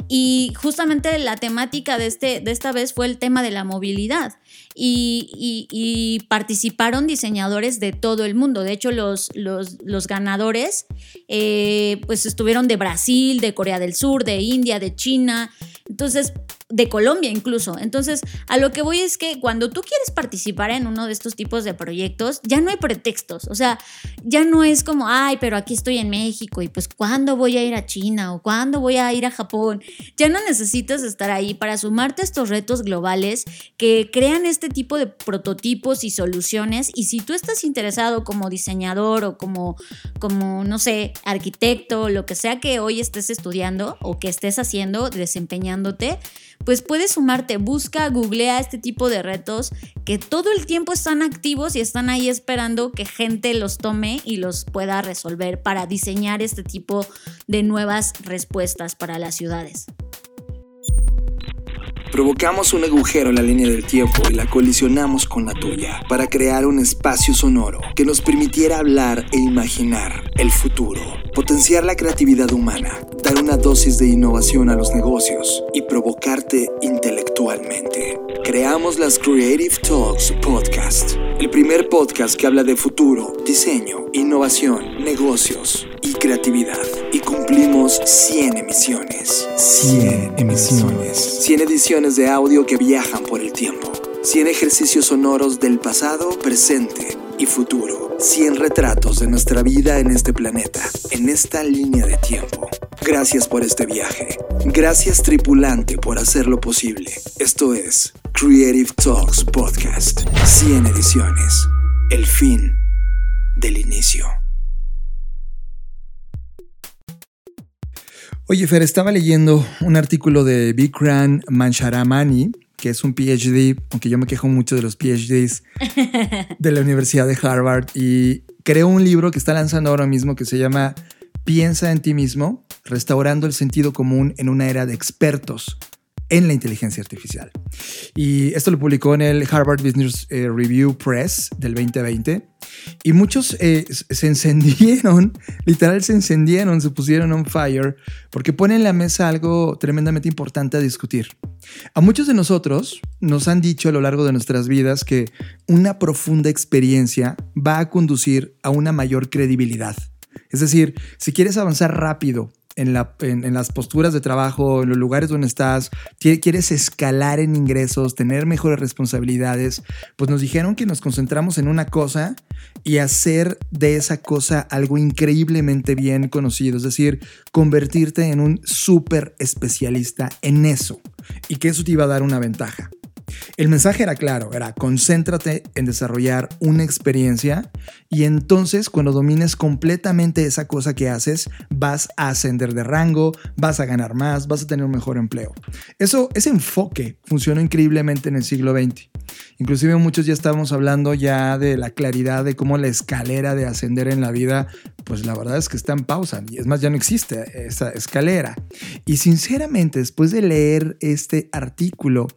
Y justamente la temática de, este, de esta vez fue el tema de la movilidad. Y, participaron diseñadores de todo el mundo. De hecho, los, los, los ganadores eh, pues estuvieron de Brasil, de Corea del Sur, de India, de China. Entonces, de Colombia incluso. Entonces, a lo que voy es que cuando tú quieres participar en uno de estos tipos de proyectos, ya no hay pretextos. O sea, ya no es como, ay, pero aquí estoy en México y pues ¿cuándo voy a ir a China o cuándo voy a ir a Japón? Ya no necesitas estar ahí para sumarte a estos retos globales que crean este tipo de prototipos y soluciones. Y si tú estás interesado como diseñador o como, como no sé, arquitecto, lo que sea que hoy estés estudiando o que estés haciendo, desempeñándote, pues puedes sumarte, busca, googlea este tipo de retos que todo el tiempo están activos y están ahí esperando que gente los tome y los pueda resolver para diseñar este tipo de nuevas respuestas para las ciudades. Provocamos un agujero en la línea del tiempo y la colisionamos con la tuya para crear un espacio sonoro que nos permitiera hablar e imaginar el futuro, potenciar la creatividad humana, dar una dosis de innovación a los negocios y provocarte intelectualmente. Creamos las Creative Talks Podcast, el primer podcast que habla de futuro, diseño, innovación, negocios y creatividad. Y cumplimos 100 emisiones. 100 emisiones. 100 ediciones de audio que viajan por el tiempo. 100 ejercicios sonoros del pasado, presente y futuro. 100 retratos de nuestra vida en este planeta, en esta línea de tiempo. Gracias por este viaje. Gracias tripulante por hacerlo posible. Esto es Creative Talks Podcast. 100 ediciones. El fin del inicio. Oye, Fer, estaba leyendo un artículo de Bikram Mancharamani, que es un PhD, aunque yo me quejo mucho de los PhDs de la Universidad de Harvard, y creó un libro que está lanzando ahora mismo que se llama Piensa en ti mismo, restaurando el sentido común en una era de expertos en la inteligencia artificial. Y esto lo publicó en el Harvard Business eh, Review Press del 2020. Y muchos eh, se encendieron, literal se encendieron, se pusieron on fire, porque pone en la mesa algo tremendamente importante a discutir. A muchos de nosotros nos han dicho a lo largo de nuestras vidas que una profunda experiencia va a conducir a una mayor credibilidad. Es decir, si quieres avanzar rápido en, las posturas de trabajo, en los lugares donde estás, quieres escalar en ingresos, tener mejores responsabilidades, pues nos dijeron que nos concentramos en una cosa y hacer de esa cosa algo increíblemente bien conocido, es decir, convertirte en un súper especialista en eso y que eso te iba a dar una ventaja. El mensaje era claro, era concéntrate en desarrollar una experiencia y entonces cuando domines completamente esa cosa que haces, vas a ascender de rango, vas a ganar más, vas a tener un mejor empleo. Eso, ese enfoque funcionó increíblemente en el siglo XX. Inclusive muchos ya estábamos hablando ya de la claridad de cómo la escalera de ascender en la vida, pues la verdad es que está en pausa y es más, ya no existe esa escalera. Y sinceramente, después de leer este artículo,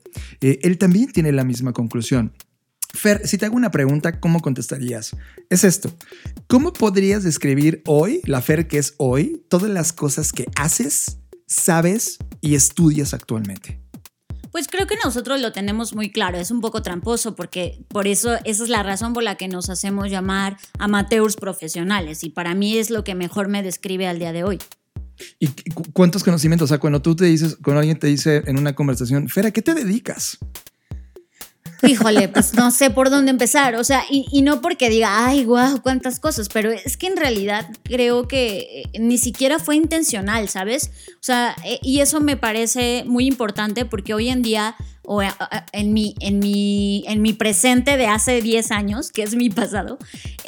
eh, él también tiene la misma conclusión. Fer, si te hago una pregunta, ¿cómo contestarías? Es esto. ¿Cómo podrías describir hoy, la Fer que es hoy, todas las cosas que haces, sabes y estudias actualmente? Pues creo que nosotros lo tenemos muy claro, es un poco tramposo porque por eso esa es la razón por la que nos hacemos llamar amateurs profesionales y para mí es lo que mejor me describe al día de hoy. ¿Y cuántos conocimientos? O sea, cuando tú te dices, cuando alguien te dice en una conversación, Fera, ¿qué te dedicas? Híjole, pues no sé por dónde empezar. O sea, y, no porque diga, ay, guau, cuántas cosas, pero es que en realidad creo que eh, ni siquiera fue intencional, ¿sabes? O sea, eh, y eso me parece muy importante porque hoy en día o en mi, en, mi, en mi presente de hace 10 años, que es mi pasado,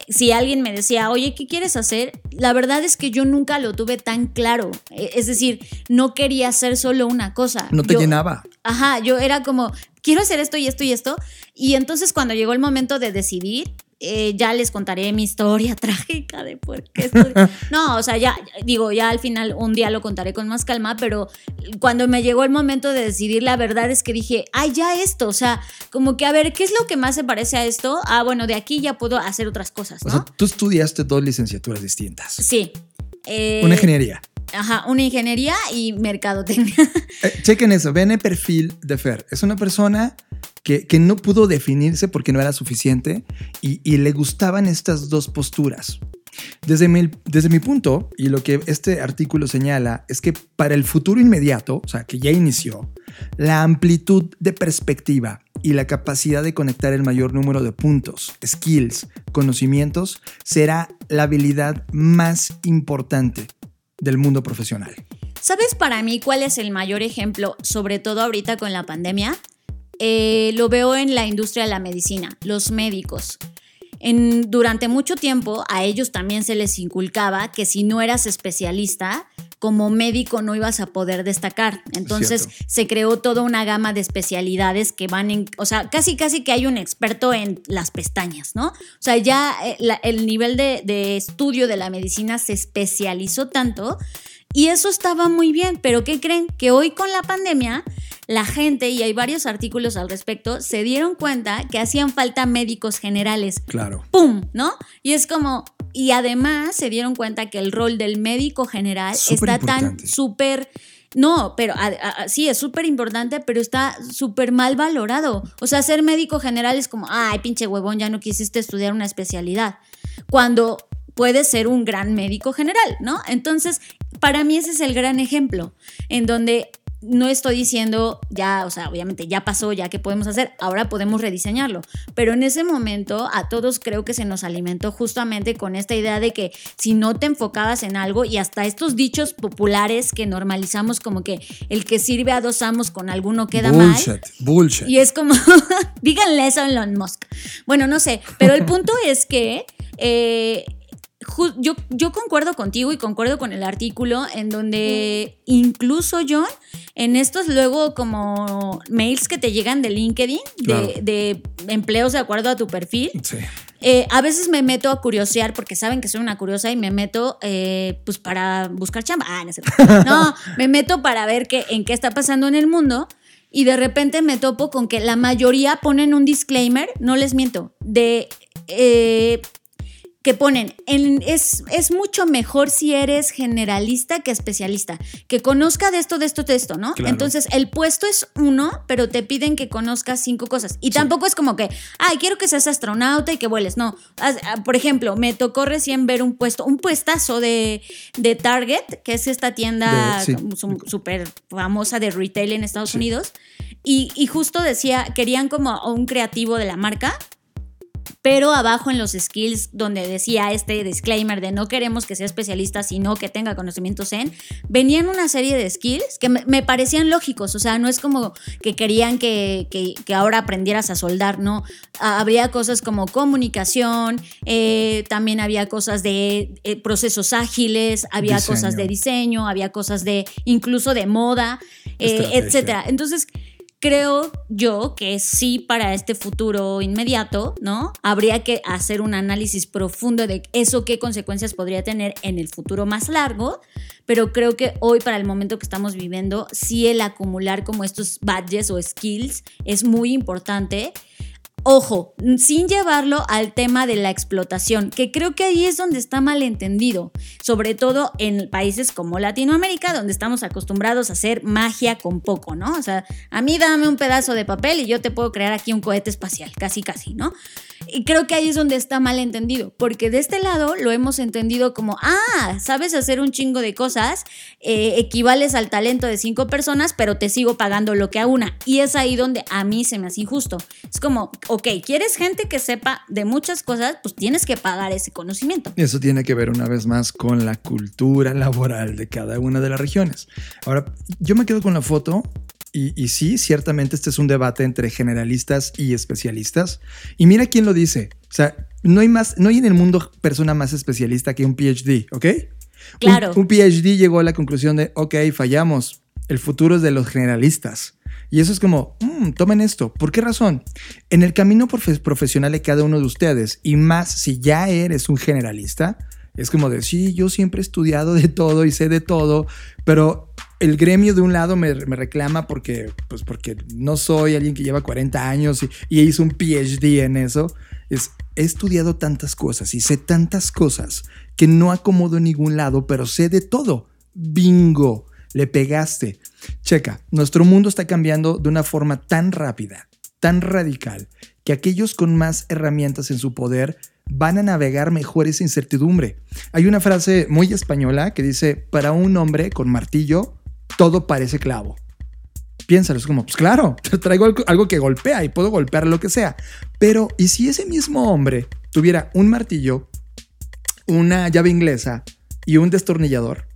si alguien me decía, oye, ¿qué quieres hacer? La verdad es que yo nunca lo tuve tan claro. E, es decir, no quería hacer solo una cosa. No te llenaba. Ajá, yo era como, quiero hacer esto y esto y esto. Y entonces cuando llegó el momento de decidir, eh, ya les contaré mi historia trágica de por qué estoy... No, o sea, ya digo, ya al final un día lo contaré con más calma, pero cuando me llegó el momento de decidir, la verdad es que dije, ay, ya esto, o sea, como que a ver, ¿qué es lo que más se parece a esto? Ah, bueno, de aquí ya puedo hacer otras cosas, ¿no? O sea, tú estudiaste dos licenciaturas distintas. Sí. Eh, Una ingeniería. Ajá, una ingeniería y mercadotecnia. Eh, chequen eso, ven el perfil de Fer. Es una persona que, no pudo definirse porque no era suficiente y, le gustaban estas dos posturas. Desde mi, desde mi punto, y lo que este artículo señala, es que para el futuro inmediato, o sea, que ya inició, la amplitud de perspectiva y la capacidad de conectar el mayor número de puntos, skills, conocimientos, será la habilidad más importante del mundo profesional. ¿Sabes para mí cuál es el mayor ejemplo, sobre todo ahorita con la pandemia? Eh, lo veo en la industria de la medicina, los médicos. En, durante mucho tiempo a ellos también se les inculcaba que si no eras especialista, como médico no ibas a poder destacar. Entonces se creó toda una gama de especialidades que van en, o sea, casi casi que hay un experto en las pestañas, ¿no? O sea, ya eh, el nivel de, de estudio de la medicina se especializó tanto y eso estaba muy bien, pero ¿qué creen? Que hoy con la pandemia la gente, y hay varios artículos al respecto, se dieron cuenta que hacían falta médicos generales. Claro. ¡Pum! ¿No? Y es como, y además se dieron cuenta que el rol del médico general Súper está tan súper... No, pero a- a- sí, es súper importante, pero está súper mal valorado. O sea, ser médico general es como, ay, pinche huevón, ya no quisiste estudiar una especialidad. Cuando puedes ser un gran médico general, ¿no? Entonces, para mí ese es el gran ejemplo, en donde no estoy diciendo ya, o sea, obviamente ya pasó, ya que podemos hacer, ahora podemos rediseñarlo. Pero en ese momento a todos creo que se nos alimentó justamente con esta idea de que si no te enfocabas en algo y hasta estos dichos populares que normalizamos como que el que sirve a dos amos con alguno queda mal. bullshit, bullshit. Y es como, díganle eso a Elon Musk. Bueno, no sé, pero el punto es que eh, yo, yo concuerdo contigo y concuerdo con el artículo en donde incluso John, en estos luego como mails que te llegan de LinkedIn, de, Claro. de empleos de acuerdo a tu perfil, Sí. eh, a veces me meto a curiosear porque saben que soy una curiosa y me meto eh, pues para buscar chamba. Ah, no, me meto para ver qué, en qué está pasando en el mundo y de repente me topo con que la mayoría ponen un disclaimer, no les miento, de eh, que ponen, en- es, es mucho mejor si eres generalista que especialista, que conozca de esto, de esto, de esto, ¿no? Claro. Entonces, el puesto es uno, pero te piden que conozcas cinco cosas. Y tampoco es como que, ay, quiero que seas astronauta y que vueles. No. Ah, Por ejemplo, me tocó recién ver un puesto, un puestazo de, de Target, que es esta tienda sí. súper famosa de retail en Estados Unidos. Y, y justo decía, querían como un creativo de la marca pero abajo en los skills donde decía este disclaimer de no queremos que sea especialista, sino que tenga conocimientos en, venían una serie de skills que me, me parecían lógicos, o sea, no es como que querían que, que- que ahora aprendieras a soldar, no, habría cosas como comunicación, eh, también había cosas de eh, procesos ágiles, había Diseño. cosas de diseño, había cosas de incluso de moda, eh, etcétera. Entonces, creo yo que sí para este futuro inmediato, ¿no? Habría que hacer un análisis profundo de eso qué consecuencias podría tener en el futuro más largo, pero creo que hoy para el momento que estamos viviendo, sí el acumular como estos badges o skills es muy importante. Ojo, sin llevarlo al tema de la explotación, que creo que ahí es donde está mal entendido, sobre todo en países como Latinoamérica, donde estamos acostumbrados a hacer magia con poco, ¿no? O sea, a mí dame un pedazo de papel y yo te puedo crear aquí un cohete espacial, casi, casi, ¿no? Y creo que ahí es donde está mal entendido, porque de este lado lo hemos entendido como, ah, sabes hacer un chingo de cosas, eh, equivales al talento de cinco personas, pero te sigo pagando lo que a una. Y es ahí donde a mí se me hace injusto. Es como, ok, ¿quieres gente que sepa de muchas cosas? Pues tienes que pagar ese conocimiento. Eso tiene que ver una vez más con la cultura laboral de cada una de las regiones. Ahora, yo me quedo con la foto y, y sí, ciertamente este es un debate entre generalistas y especialistas. Y mira quién lo dice. O sea, no hay más, no hay en el mundo persona más especialista que un PhD, ¿ok? Un- Claro. Un, PhD llegó a la conclusión de, ok, fallamos. El futuro es de los generalistas. Y eso es como, "Mm, tomen esto. ¿Por qué razón? En el camino profe- profesional de cada uno de ustedes, y más si ya eres un generalista, es como de, sí, yo siempre he estudiado de todo y sé de todo, pero el gremio de un lado me, reclama porque, pues porque no soy alguien que lleva 40 años y, y un PhD en eso. Es, he estudiado tantas cosas y sé tantas cosas que no acomodo en ningún lado, pero sé de todo. Bingo, le pegaste. Checa, nuestro mundo está cambiando de una forma tan rápida, tan radical, que aquellos con más herramientas en su poder van a navegar mejor esa incertidumbre. Hay una frase muy española que dice, para un hombre con martillo, todo parece clavo. Piénsalo, es como, pues claro, traigo algo, que golpea y puedo golpear lo que sea. Pero, ¿y si ese mismo hombre tuviera un martillo, una llave inglesa y un destornillador?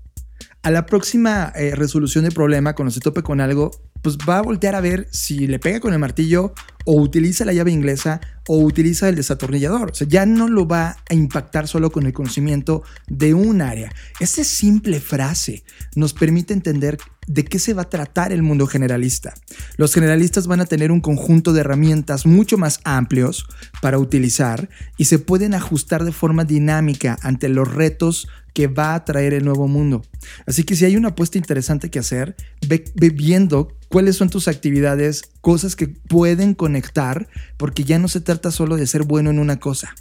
A la próxima eh, resolución de problema, cuando se tope con algo, pues va a voltear a ver si le pega con el martillo o utiliza la llave inglesa o utiliza el desatornillador. O sea, ya no lo va a impactar solo con el conocimiento de un área. Esa simple frase nos permite entender de qué se va a tratar el mundo generalista. Los generalistas van a tener un conjunto de herramientas mucho más amplios para utilizar y se pueden ajustar de forma dinámica ante los retos que va a traer el nuevo mundo. Así que si hay una apuesta interesante que hacer, ve, ve viendo cuáles son tus actividades, cosas que pueden conectar, porque ya no se trata solo de ser bueno en una cosa.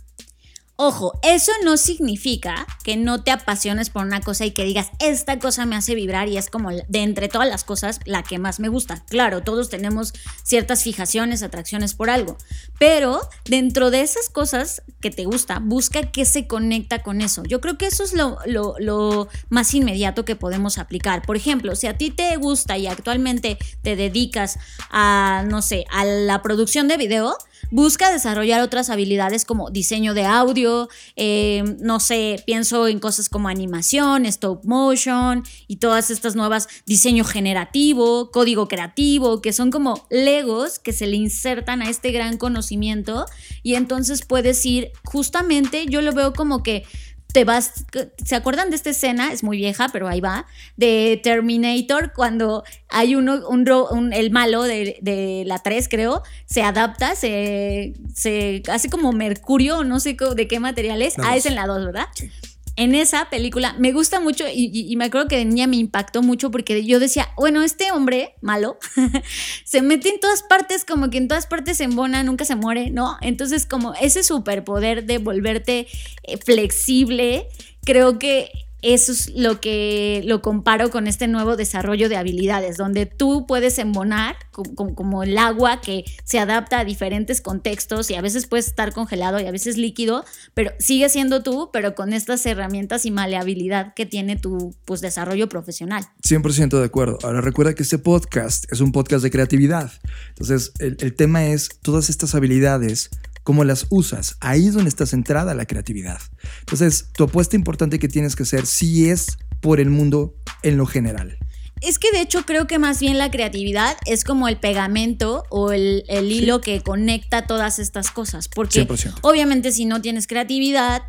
Ojo, eso no significa que no te apasiones por una cosa y que digas, esta cosa me hace vibrar y es como de entre todas las cosas la que más me gusta. Claro, todos tenemos ciertas fijaciones, atracciones por algo, pero dentro de esas cosas que te gusta, busca qué se conecta con eso. Yo creo que eso es lo, lo, más inmediato que podemos aplicar. Por ejemplo, si a ti te gusta y actualmente te dedicas a, no sé, a la producción de video, busca desarrollar otras habilidades como diseño de audio, eh, no sé, pienso en cosas como animación, stop motion y todas estas nuevas, diseño generativo, código creativo, que son como legos que se le insertan a este gran conocimiento. Y entonces puedes ir justamente, yo lo veo como que te vas, ¿se acuerdan de esta escena? Es muy vieja, pero ahí va, de Terminator, cuando hay uno, un, el malo de, la 3, creo, se adapta, se, se hace como mercurio, no sé de qué material es. ah, es en la 2, ¿verdad? Sí en esa película me gusta mucho y, me acuerdo que de niña me impactó mucho porque yo decía, bueno, este hombre malo se mete en todas partes, como que en todas partes se embona, nunca se muere, ¿no? Entonces como ese superpoder de volverte eh, flexible, creo que eso es lo que lo comparo con este nuevo desarrollo de habilidades, donde tú puedes embonar como, el agua que se adapta a diferentes contextos y a veces puedes estar congelado y a veces líquido, pero sigue siendo tú, pero con estas herramientas y maleabilidad que tiene tu pues, desarrollo profesional. 100% de acuerdo. Ahora recuerda que este podcast es un podcast de creatividad. Entonces, el, el tema es todas estas habilidades cómo las usas. Ahí es donde está centrada la creatividad. Entonces, tu apuesta importante que tienes que hacer sí es por el mundo en lo general. Es que de hecho creo que más bien la creatividad es como el pegamento o el, hilo que conecta todas estas cosas. Porque obviamente si no tienes creatividad,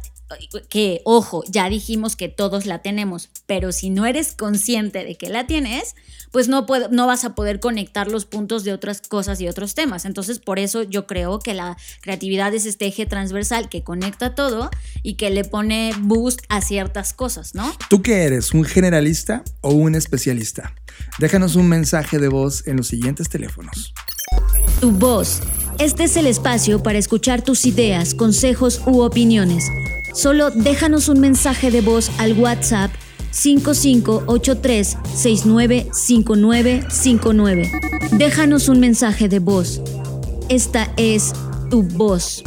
que ojo, ya dijimos que todos la tenemos, pero si no eres consciente de que la tienes, pues no, no vas a poder conectar los puntos de otras cosas y otros temas. Entonces, por eso yo creo que la creatividad es este eje transversal que conecta todo y que le pone boost a ciertas cosas, ¿no? ¿Tú qué eres? ¿Un generalista o un especialista? Déjanos un mensaje de voz en los siguientes teléfonos. Tu voz. Este es el espacio para escuchar tus ideas, consejos u opiniones Solo déjanos un mensaje de voz al WhatsApp 5583-695959. Déjanos un mensaje de voz. Esta es tu voz.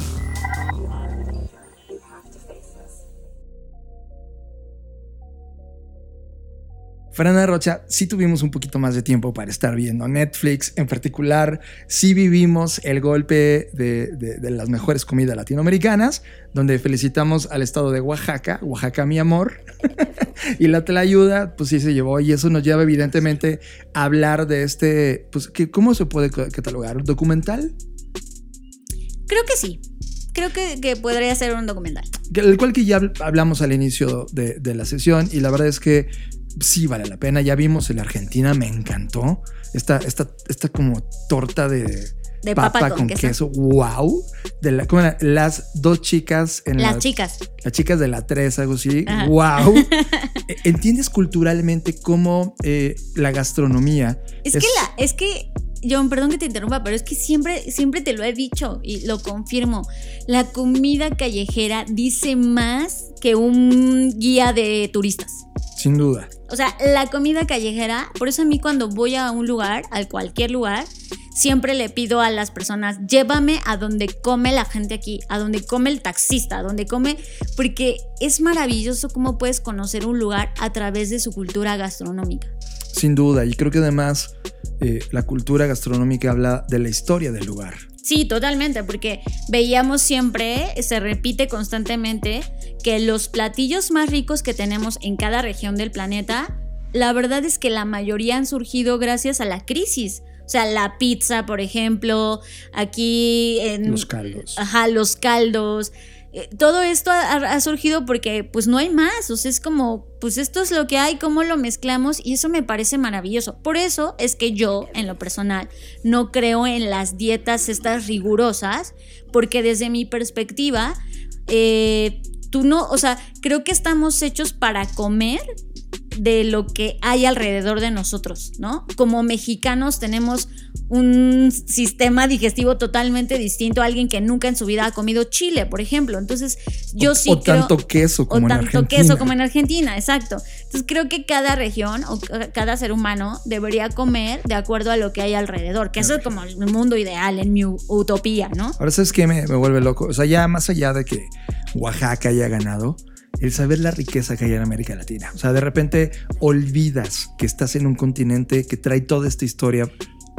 Fernanda Rocha, sí tuvimos un poquito más de tiempo para estar viendo Netflix. En particular, sí vivimos el golpe de, las mejores comidas latinoamericanas, donde felicitamos al estado de Oaxaca, Oaxaca mi amor, y la ayuda, pues sí se llevó. Y eso nos lleva evidentemente a hablar de este, pues, ¿cómo se puede catalogar? ¿Documental? Creo que sí. Creo que, podría ser un documental. El cual que ya hablamos al inicio de, de la sesión y la verdad es que sí vale la pena. Ya vimos el Argentina, me encantó. Esta, esta, esta como torta de, papa, con, queso. Wow. De la, Las dos chicas en las chicas. Las chicas de la tres, algo así. Wow. E, ¿Entiendes culturalmente cómo eh, la gastronomía? Es, que la, es que John, perdón que te interrumpa, pero es que siempre, siempre te lo he dicho y lo confirmo. La comida callejera dice más que un guía de turistas. Sin duda. O sea, la comida callejera, por eso a mí cuando voy a un lugar, a cualquier lugar, siempre le pido a las personas, llévame a donde come la gente aquí, a donde come el taxista, a donde come, porque es maravilloso cómo puedes conocer un lugar a través de su cultura gastronómica. Sin duda, y creo que además eh, la cultura gastronómica habla de la historia del lugar. Sí, totalmente, porque veíamos siempre, se repite constantemente, que los platillos más ricos que tenemos en cada región del planeta, la verdad es que la mayoría han surgido gracias a la crisis. O sea, la pizza, por ejemplo, aquí en... Los caldos. Ajá, los caldos. Eh, todo esto ha, surgido porque pues no hay más, o sea, es como, pues esto es lo que hay, cómo lo mezclamos y eso me parece maravilloso. Por eso es que yo, en lo personal, no creo en las dietas estas rigurosas, porque desde mi perspectiva, eh, tú no, o sea, creo que estamos hechos para comer de lo que hay alrededor de nosotros, ¿no? Como mexicanos tenemos un sistema digestivo totalmente distinto a alguien que nunca en su vida ha comido chile, por ejemplo. Entonces, yo o, sí o creo, tanto queso como o en tanto Argentina. queso como en Argentina, exacto. Entonces creo que cada región o ca- cada ser humano debería comer de acuerdo a lo que hay alrededor, que eso es como el mundo ideal, en mi utopía, ¿no? Ahora, ¿sabes qué me, me vuelve loco? O sea, ya más allá de que Oaxaca haya ganado, el saber la riqueza que hay en América Latina. O sea, de repente olvidas que estás en un continente que trae toda esta historia.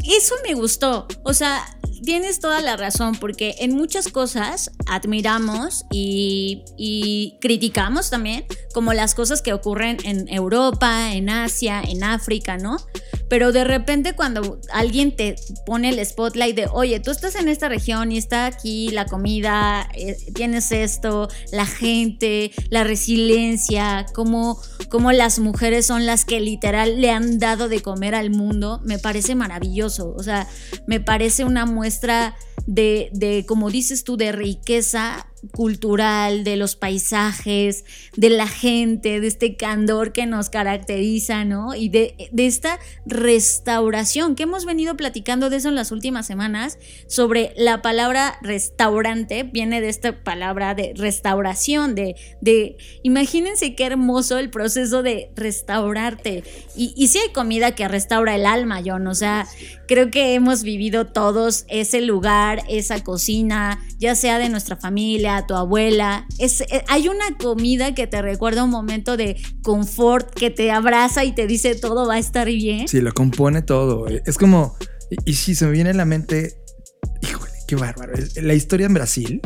Eso me gustó. O sea, tienes toda la razón, porque en muchas cosas admiramos y, criticamos también, como las cosas que ocurren en Europa, en Asia, en África, ¿no? Pero de repente cuando alguien te pone el spotlight de, oye, tú estás en esta región y está aquí la comida, eh, tienes esto, la gente, la resiliencia, cómo, cómo las mujeres son las que literal le han dado de comer al mundo, me parece maravilloso. O sea, me parece una muestra de, de, como dices tú, de riqueza cultural, de los paisajes, de la gente, de este candor que nos caracteriza, ¿no? Y de, de, esta restauración, que hemos venido platicando de eso en las últimas semanas, sobre la palabra restaurante, viene de esta palabra de restauración, de, de imagínense qué hermoso el proceso de restaurarte. Y, y sí hay comida que restaura el alma, John, o sea, creo que hemos vivido todos ese lugar, esa cocina, ya sea de nuestra familia, tu abuela. Es, eh, hay una comida que te recuerda un momento de confort, que te abraza y te dice todo va a estar bien. Sí, lo compone todo. Es como, y, y sí, se me viene a la mente, híjole, qué bárbaro. La historia en Brasil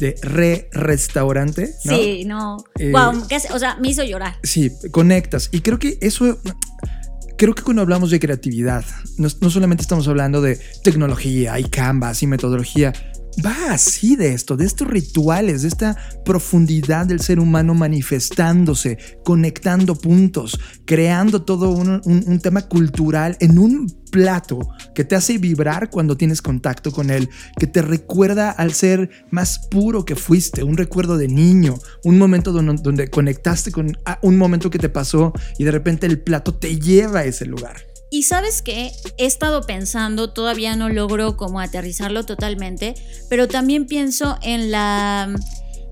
de re-restaurante. ¿no? Sí, no. Eh, wow, o sea, me hizo llorar. Sí, conectas. Y creo que eso creo que cuando hablamos de creatividad, no, no, solamente estamos hablando de tecnología y canvas y metodología, va así de esto, de estos rituales, de esta profundidad del ser humano manifestándose, conectando puntos, creando todo un, tema cultural en un plato que te hace vibrar cuando tienes contacto con él, que te recuerda al ser más puro que fuiste, un recuerdo de niño, un momento donde conectaste con un momento que te pasó y de repente el plato te lleva a ese lugar. Y sabes que he estado pensando, todavía no logro como aterrizarlo totalmente, pero también pienso en la,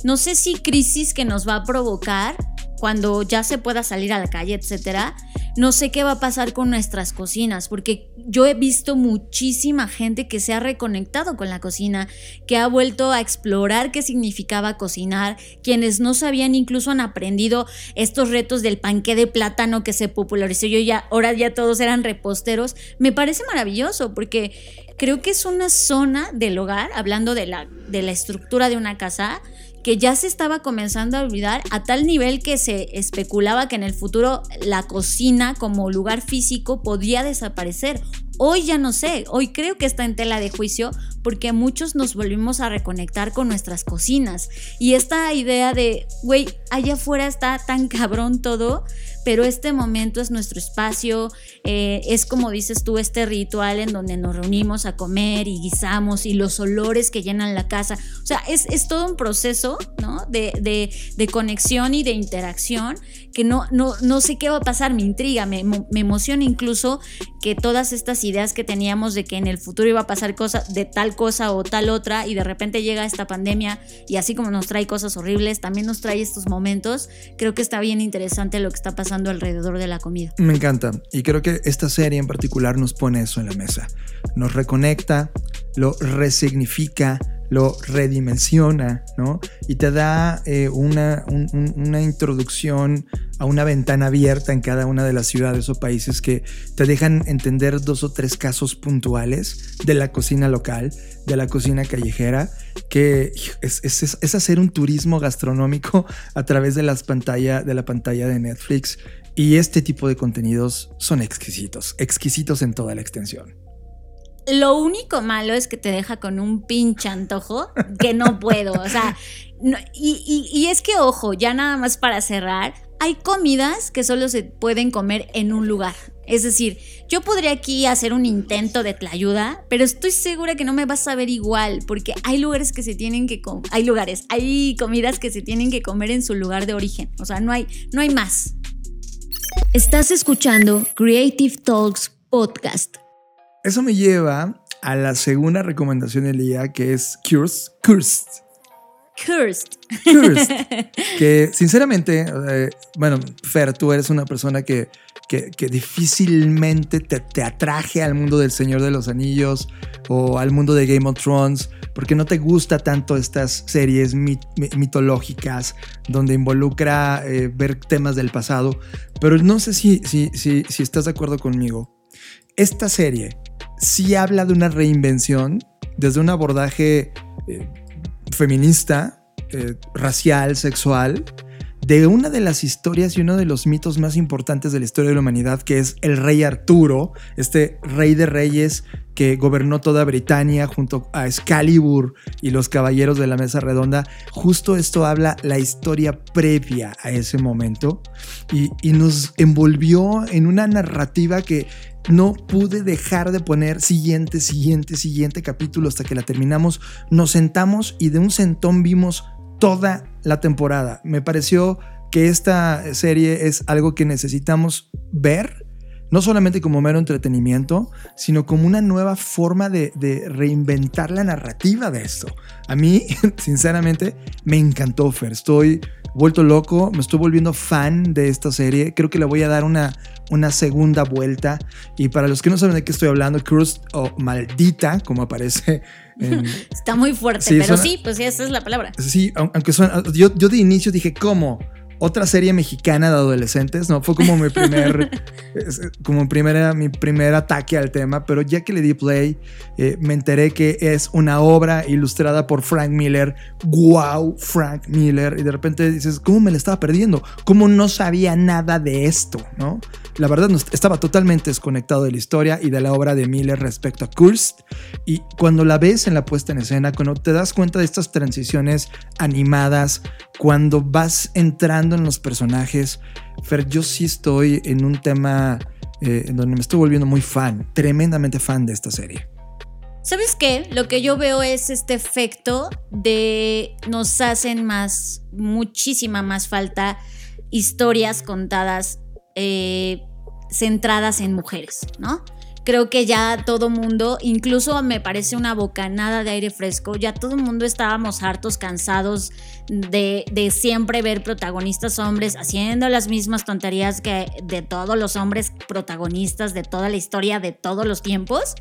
no sé si crisis que nos va a provocar cuando ya se pueda salir a la calle, etcétera. No sé qué va a pasar con nuestras cocinas, porque yo he visto muchísima gente que se ha reconectado con la cocina, que ha vuelto a explorar qué significaba cocinar, quienes no sabían incluso han aprendido estos retos del panqué de plátano que se popularizó. Yo ya, ahora ya todos eran reposteros. Me parece maravilloso porque creo que es una zona del hogar, hablando de la, de la estructura de una casa, que ya se estaba comenzando a olvidar a tal nivel que se especulaba que en el futuro la cocina como lugar físico podía desaparecer. Hoy ya no sé, hoy creo que está en tela de juicio porque muchos nos volvimos a reconectar con nuestras cocinas. Y esta idea de, güey, allá afuera está tan cabrón todo, pero este momento es nuestro espacio, eh, es como dices tú, este ritual en donde nos reunimos a comer y guisamos y los olores que llenan la casa. O sea, es, es todo un proceso, ¿no? De, de, de, conexión y de interacción que no, no, no sé qué va a pasar, me intriga, me, me emociona incluso que todas estas ideas que teníamos de que en el futuro iba a pasar cosas de tal cosa o tal otra y de repente llega esta pandemia y así como nos trae cosas horribles, también nos trae estos momentos. Creo que está bien interesante lo que está pasando alrededor de la comida. Me encanta y creo que esta serie en particular nos pone eso en la mesa. Nos reconecta, lo resignifica, lo redimensiona, ¿no? Y te da eh, una, un, un, una introducción a una ventana abierta en cada una de las ciudades o países que te dejan entender dos o tres casos puntuales de la cocina local, de la cocina callejera, que es, es, es hacer un turismo gastronómico a través de, las pantalla, de la pantalla de Netflix. Y este tipo de contenidos son exquisitos, exquisitos en toda la extensión. Lo único malo es que te deja con un pinche antojo que no puedo. O sea, y, es que, ojo, ya nada más para cerrar, hay comidas que solo se pueden comer en un lugar. Es decir, yo podría aquí hacer un intento de ayuda, pero estoy segura que no me vas a ver igual, porque hay lugares que se tienen que hay lugares, hay comidas que se tienen que comer en su lugar de origen. O sea, no hay, no hay más. Estás escuchando Creative Talks Podcast. Eso me lleva a la segunda recomendación del día, que es Cursed. Cursed. Cursed. Cursed. que sinceramente, eh, bueno, Fer, tú eres una persona que, que, difícilmente te, te, atraje al mundo del Señor de los Anillos o al mundo de Game of Thrones, porque no te gusta tanto estas series mitológicas donde involucra eh, ver temas del pasado. Pero no sé si, si, si, si estás de acuerdo conmigo. Esta serie sí habla de una reinvención desde un abordaje eh, feminista, eh, racial, sexual, de una de las historias y uno de los mitos más importantes de la historia de la humanidad, que es el rey Arturo, este rey de reyes que gobernó toda Britania junto a Excalibur y los caballeros de la mesa redonda. Justo esto habla la historia previa a ese momento y, y nos envolvió en una narrativa que no pude dejar de poner siguiente, siguiente, siguiente capítulo hasta que la terminamos. Nos sentamos y de un sentón vimos toda la temporada. Me pareció que esta serie es algo que necesitamos ver, no solamente como mero entretenimiento, sino como una nueva forma de, reinventar la narrativa de esto. A mí, sinceramente, me encantó. Estoy vuelto loco, me estoy volviendo fan de esta serie. Creo que le voy a dar una segunda vuelta. Y para los que no saben de qué estoy hablando, Cruz o Maldita, como aparece Está muy fuerte, pero sí, pues sí, esa es la palabra. Sí, aunque suena. Yo, yo de inicio dije, ¿cómo? Otra serie mexicana de adolescentes, ¿no? Fue como mi primer, como primera, mi primer ataque al tema, pero ya que le di play, eh, me enteré que es una obra ilustrada por Frank Miller. ¡Wow! Frank Miller. Y de repente dices, ¿cómo me la estaba perdiendo? ¿Cómo no sabía nada de esto, no? La verdad, estaba totalmente desconectado de la historia y de la obra de Miller respecto a Kurst. Y cuando la ves en la puesta en escena, cuando te das cuenta de estas transiciones animadas, cuando vas entrando en los personajes, Fer, yo sí estoy en un tema eh, en donde me estoy volviendo muy fan, tremendamente fan de esta serie. ¿Sabes qué? Lo que yo veo es este efecto de nos hacen más, muchísima más falta historias contadas eh, centradas en mujeres, ¿no? Creo que ya todo mundo, incluso me parece una bocanada de aire fresco, ya todo el mundo estábamos hartos, cansados de, de, siempre ver protagonistas hombres haciendo las mismas tonterías que de todos los hombres protagonistas de toda la historia de todos los tiempos.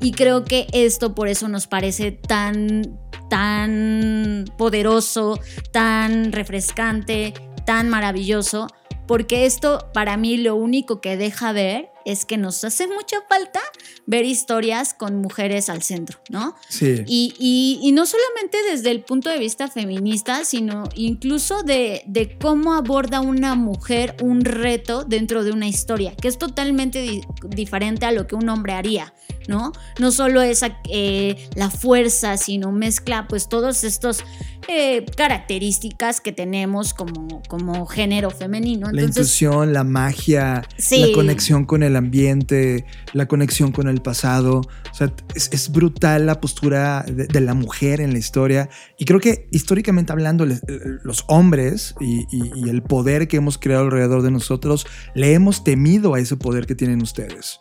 Y creo que esto por eso nos parece tan, tan poderoso, tan refrescante, tan maravilloso porque esto para mí lo único que deja ver es que nos hace mucha falta ver historias con mujeres al centro, ¿no? Sí. Y, no solamente desde el punto de vista feminista, sino incluso de, de, cómo aborda una mujer un reto dentro de una historia, que es totalmente diferente a lo que un hombre haría, ¿no? No solo es eh, la fuerza, sino mezcla pues todos estos eh, características que tenemos como, como género femenino. la intuición, la magia, la conexión con el ambiente, la conexión con el pasado. O sea, es, brutal la postura de, la mujer en la historia. Y creo que históricamente hablando, los hombres y, el poder que hemos creado alrededor de nosotros, le hemos temido a ese poder que tienen ustedes.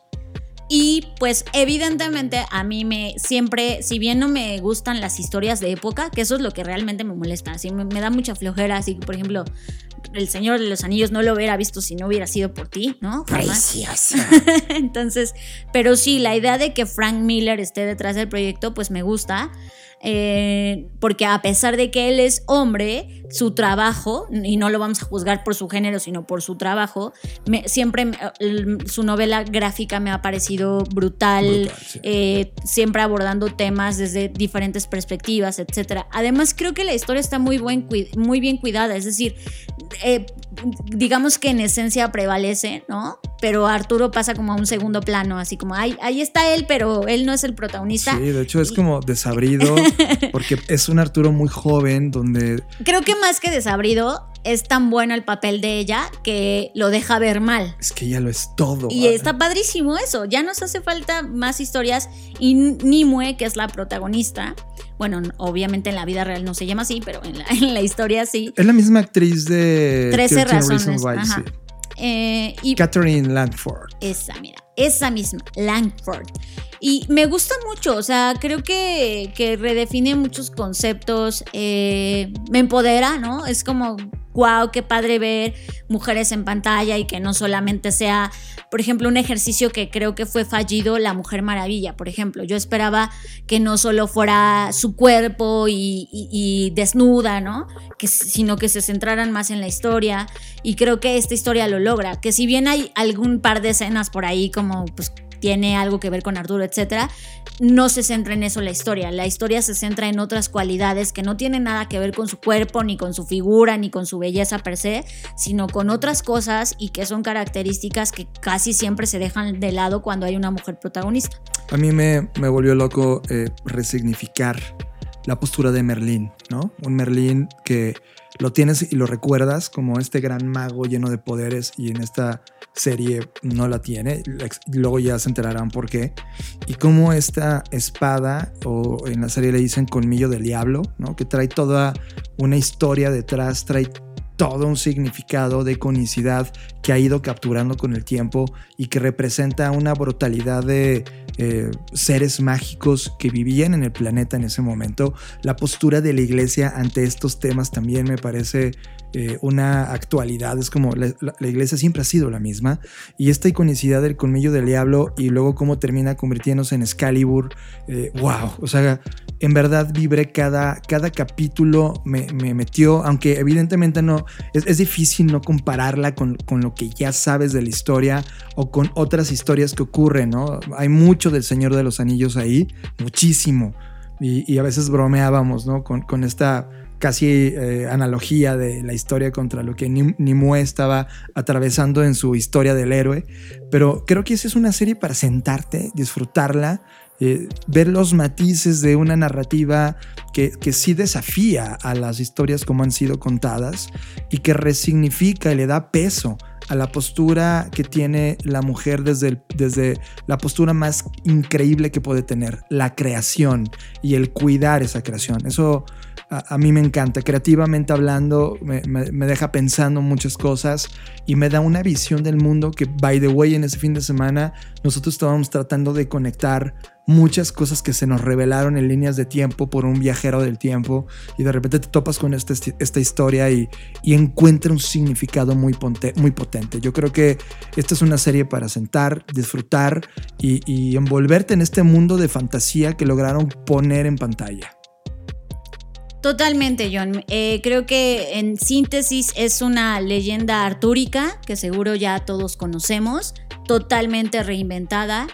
Y pues evidentemente a mí me siempre, si bien no me gustan las historias de época, que eso es lo que realmente me molesta, así me, da mucha flojera, así que por ejemplo, El Señor de los Anillos no lo hubiera visto si no hubiera sido por ti, ¿no? Preciosa. Entonces, pero sí, la idea de que Frank Miller esté detrás del proyecto, pues me gusta. Eh, porque a pesar de que él es hombre, su trabajo, y no lo vamos a juzgar por su género, sino por su trabajo, siempre su novela gráfica me ha parecido brutal, eh, siempre abordando temas desde diferentes perspectivas, etc. Además, creo que la historia está muy, buen, muy bien cuidada, es decir, eh, digamos que en esencia prevalece, ¿no? Pero Arturo pasa como a un segundo plano, así como, ahí, ahí está él, pero él no es el protagonista. Sí, de hecho es como desabrido, porque es un Arturo muy joven, donde... Creo que más que desabrido, es tan bueno el papel de ella que lo deja ver mal. Es que ella lo es todo. Y está padrísimo eso. Ya nos hace falta más historias. Y Nimue, que es la protagonista, bueno, obviamente en la vida real no se llama así, pero en la, en la historia sí. Es la misma actriz de 13 13 razones. Reasons Why, ajá. sí. Eh, y Catherine Langford. esa, mira, esa misma, Langford. Y me gusta mucho, o sea, creo que, que redefine muchos conceptos, eh, me empodera, ¿no? Es como, wow, qué padre ver mujeres en pantalla y que no solamente sea, por ejemplo, un ejercicio que creo que fue fallido, la Mujer Maravilla, por ejemplo. Yo esperaba que no solo fuera su cuerpo y, desnuda, ¿no? Que, sino que se centraran más en la historia. Y creo que esta historia lo logra. Que si bien hay algún par de escenas por ahí como pues tiene algo que ver con Arturo, etcétera, no se centra en eso la historia. La historia se centra en otras cualidades que no tienen nada que ver con su cuerpo, ni con su figura, ni con su belleza per se, sino con otras cosas y que son características que casi siempre se dejan de lado cuando hay una mujer protagonista. A mí me, me volvió loco eh, resignificar la postura de Merlín, ¿no? Un Merlín que lo tienes y lo recuerdas como este gran mago lleno de poderes y en esta serie no la tiene. Luego ya se enterarán por qué. Y cómo esta espada, o en la serie le dicen colmillo del diablo, ¿no? Que trae toda una historia detrás, trae todo un significado de conicidad que ha ido capturando con el tiempo y que representa una brutalidad de eh, seres mágicos que vivían en el planeta en ese momento. La postura de la iglesia ante estos temas también me parece eh, una actualidad. Es como la, iglesia siempre ha sido la misma. Y esta iconicidad del colmillo del diablo y luego cómo termina convirtiéndose en Excalibur. eh, wow. O sea, en verdad vibré cada, cada capítulo, me, me metió, aunque evidentemente no, es, es difícil no compararla con, con lo que ya sabes de la historia o con otras historias que ocurren, ¿no? Hay mucho del Señor de los Anillos ahí, muchísimo. Y, y a veces bromeábamos, ¿no? Con, con esta casi eh, analogía de la historia contra lo que Nim- Nimue estaba atravesando en su historia del héroe. Pero creo que esa es una serie para sentarte, disfrutarla, eh, ver los matices de una narrativa que, que sí desafía a las historias como han sido contadas y que resignifica y le da peso a la postura que tiene la mujer desde, desde la postura más increíble que puede tener, la creación y el cuidar esa creación. Eso a, mí me encanta. Creativamente hablando, me, deja pensando muchas cosas y me da una visión del mundo que, by the way, en ese fin de semana nosotros estábamos tratando de conectar muchas cosas que se nos revelaron en líneas de tiempo por un viajero del tiempo y de repente te topas con esta, esta historia y, encuentra un significado muy potente. Yo creo que esta es una serie para sentar, disfrutar y, y envolverte en este mundo de fantasía que lograron poner en pantalla. Totalmente, John. Eh, creo que en síntesis es una leyenda artúrica que seguro ya todos conocemos, totalmente reinventada,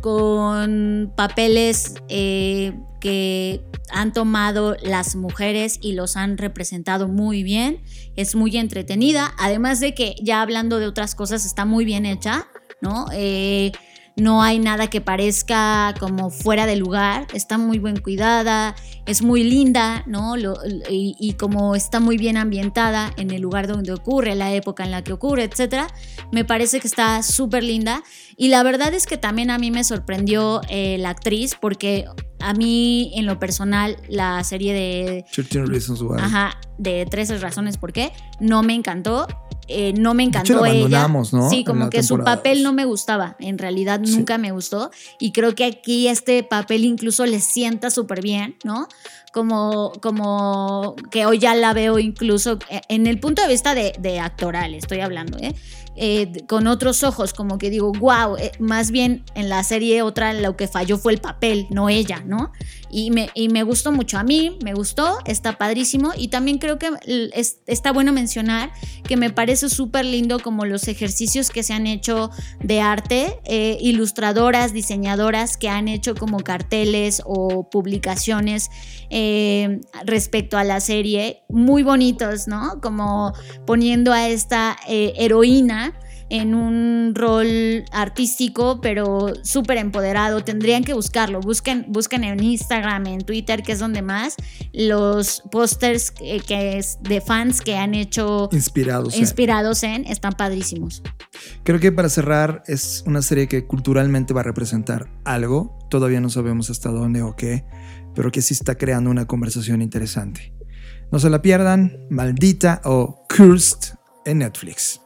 con papeles eh, que han tomado las mujeres y los han representado muy bien. Es muy entretenida, además de que ya hablando de otras cosas está muy bien hecha, ¿no? Eh, no hay nada que parezca como fuera de lugar, está muy bien cuidada, es muy linda, ¿no? Lo- y, y como está muy bien ambientada en el lugar donde ocurre, la época en la que ocurre, etcétera, me parece que está súper linda. Y la verdad es que también a mí me sorprendió eh, la actriz, porque a mí, en lo personal, la serie de 13 Reasons Why. Ajá, de 13 razones por qué. No me encantó. Eh, no me De hecho, encantó la ella. ¿no? Sí, como que su papel dos. no me gustaba. En realidad Sí. nunca me gustó. Y creo que aquí este papel incluso le sienta súper bien, ¿no? Como, como que hoy ya la veo incluso eh, en el punto de vista de, de actoral, estoy hablando, ¿eh? Eh, con otros ojos, como que digo, wow, más bien en la serie otra lo que falló fue el papel, no ella, ¿no? Y me, y me gustó mucho. A mí me gustó, está padrísimo. Y también creo que está bueno mencionar que me parece súper lindo como los ejercicios que se han hecho de arte, eh, ilustradoras, diseñadoras que han hecho como carteles o publicaciones eh, respecto a la serie, muy bonitos, ¿no? Como poniendo a esta eh, heroína en un rol artístico, pero súper empoderado. Tendrían que buscarlo. Busquen, busquen en Instagram, en Twitter, que es donde más, los pósters que, que es de fans que han hecho Inspirados. en- inspirados en, están padrísimos. Creo que para cerrar es una serie que culturalmente va a representar algo. Todavía no sabemos hasta dónde o qué, pero que sí está creando una conversación interesante. No se la pierdan, Maldita o Cursed en Netflix.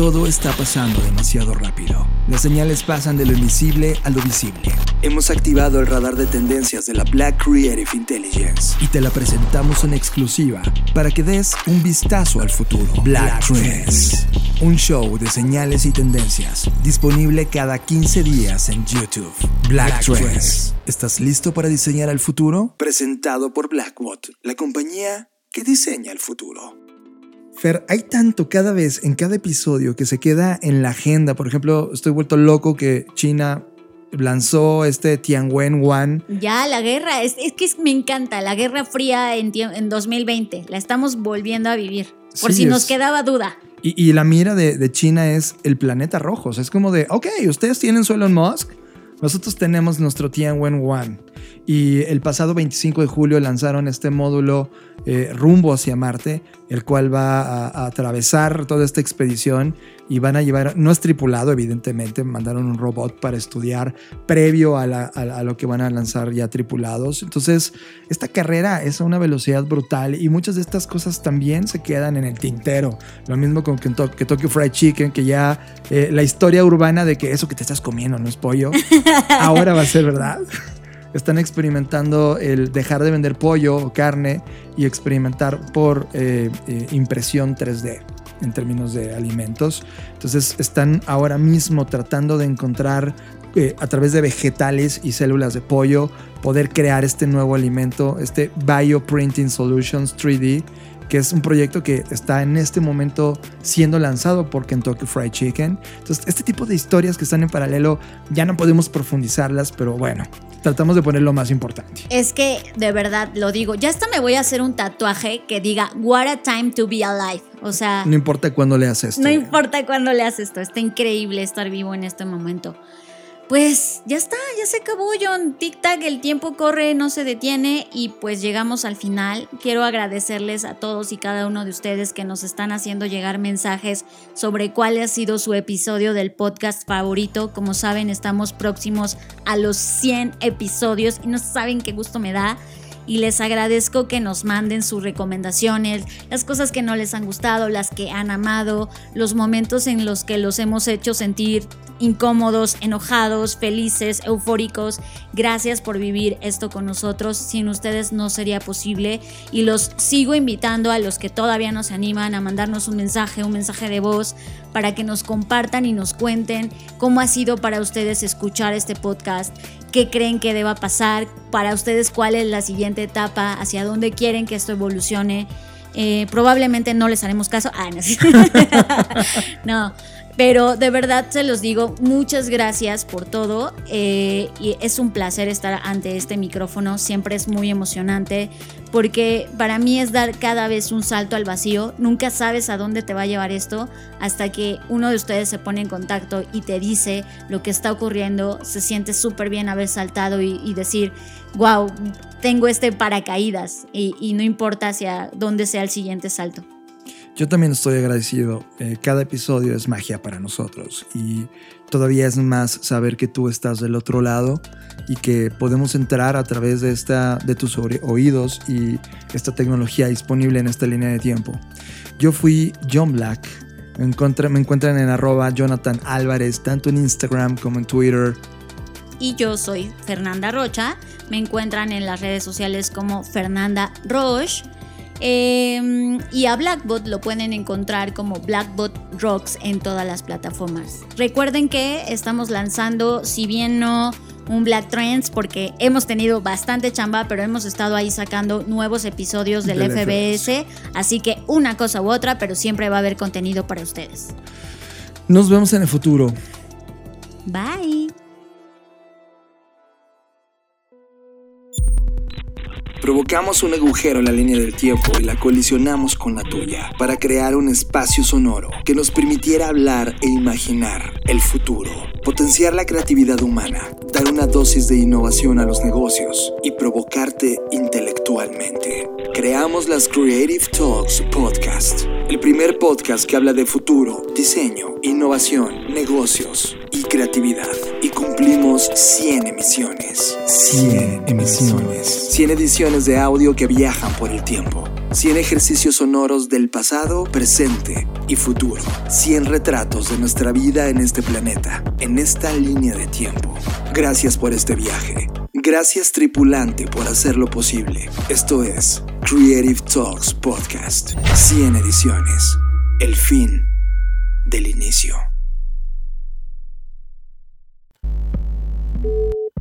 Todo está pasando demasiado rápido. Las señales pasan de lo invisible a lo visible. Hemos activado el radar de tendencias de la Black Creative Intelligence y te la presentamos en exclusiva para que des un vistazo al futuro. Black Trends, un show de señales y tendencias disponible cada 15 días en YouTube. Black, Trends. ¿Estás listo para diseñar el futuro? Presentado por Blackbot, la compañía que diseña el futuro. Fer, hay tanto cada vez en cada episodio que se queda en la agenda. Por ejemplo, estoy vuelto loco que China lanzó este Tianwen One. Ya, la guerra, es, es que es- me encanta, la guerra fría en, en 2020, la estamos volviendo a vivir, por Sí, si nos es- quedaba duda. Y, y la mira de, de China es el planeta rojo. O sea, es como de, ok, ustedes tienen su Elon Musk, nosotros tenemos nuestro Tianwen One. Y el pasado 25 de julio lanzaron este módulo eh, rumbo hacia Marte, el cual va a, a atravesar toda esta expedición y van a llevar, no es tripulado evidentemente, mandaron un robot para estudiar previo a, la- a- a lo que van a lanzar ya tripulados. Entonces, esta carrera es a una velocidad brutal y muchas de estas cosas también se quedan en el tintero. Lo mismo con Kentucky, Kentucky Fried Chicken, que ya eh, la historia urbana de que eso que te estás comiendo no es pollo, ahora va a ser verdad. Están experimentando el dejar de vender pollo o carne y experimentar por eh, eh, impresión 3D en términos de alimentos. Entonces están ahora mismo tratando de encontrar eh, a través de vegetales y células de pollo poder crear este nuevo alimento, este Bioprinting Solutions 3D, que es un proyecto que está en este momento siendo lanzado por Kentucky Fried Chicken. Entonces, este tipo de historias que están en paralelo ya no podemos profundizarlas, pero bueno, tratamos de poner lo más importante. Es que de verdad lo digo, ya hasta me voy a hacer un tatuaje que diga What a time to be alive. O sea, No importa cuándo leas esto. no importa cuándo le haces esto, está increíble estar vivo en este momento. Pues ya está, ya se acabó, John. Tic-tac, el tiempo corre, no se detiene y pues llegamos al final. Quiero agradecerles a todos y cada uno de ustedes que nos están haciendo llegar mensajes sobre cuál ha sido su episodio del podcast favorito. Como saben, estamos próximos a los 100 episodios y no saben qué gusto me da y les agradezco que nos manden sus recomendaciones, las cosas que no les han gustado, las que han amado, los momentos en los que los hemos hecho sentir incómodos, enojados, felices, eufóricos. Gracias por vivir esto con nosotros. Sin ustedes no sería posible y los sigo invitando a los que todavía no se animan a mandarnos un mensaje, un mensaje de voz para que nos compartan y nos cuenten cómo ha sido para ustedes escuchar este podcast, qué creen que deba pasar, para ustedes cuál es la siguiente etapa, hacia dónde quieren que esto evolucione. Eh, probablemente no les haremos caso. Ah, no, no, pero de verdad se los digo, muchas gracias por todo. eh, y es un placer estar ante este micrófono, siempre es muy emocionante porque para mí es dar cada vez un salto al vacío. Nunca sabes a dónde te va a llevar esto hasta que uno de ustedes se pone en contacto y te dice lo que está ocurriendo. Se siente súper bien haber saltado y, decir, wow, tengo este paracaídas y no importa hacia dónde sea el siguiente salto. Yo también estoy agradecido. Eh, cada episodio es magia para nosotros y todavía es más saber que tú estás del otro lado y que podemos entrar a través de, esta, de tus oídos y esta tecnología disponible en esta línea de tiempo. Yo fui John Black. Me encuentran en arroba Jonathan Álvarez, tanto en Instagram como en Twitter. Y yo soy Fernanda Rocha. Me encuentran en las redes sociales como Fernanda Roche. Eh, y a Blackbot lo pueden encontrar como Blackbot Rocks en todas las plataformas. Recuerden que estamos lanzando, si bien no un Black Trends, porque hemos tenido bastante chamba, pero hemos estado ahí sacando nuevos episodios del, Del FBS. Así que una cosa u otra, pero siempre va a haber contenido para ustedes. Nos vemos en el futuro. Bye. Provocamos un agujero en la línea del tiempo y la colisionamos con la tuya para crear un espacio sonoro que nos permitiera hablar e imaginar el futuro, potenciar la creatividad humana, dar una dosis de innovación a los negocios y provocarte intelectualmente. Creamos las Creative Talks Podcast, el primer podcast que habla de futuro, diseño, innovación, negocios y creatividad. Y cumplimos 100 emisiones. 100 emisiones. 100 ediciones de audio que viajan por el tiempo. 100 ejercicios sonoros del pasado, presente y futuro. 100 retratos de nuestra vida en este planeta, en esta línea de tiempo. Gracias por este viaje. Gracias tripulante por hacerlo posible. Esto es Creative Talks Podcast. 100 ediciones. El fin del inicio.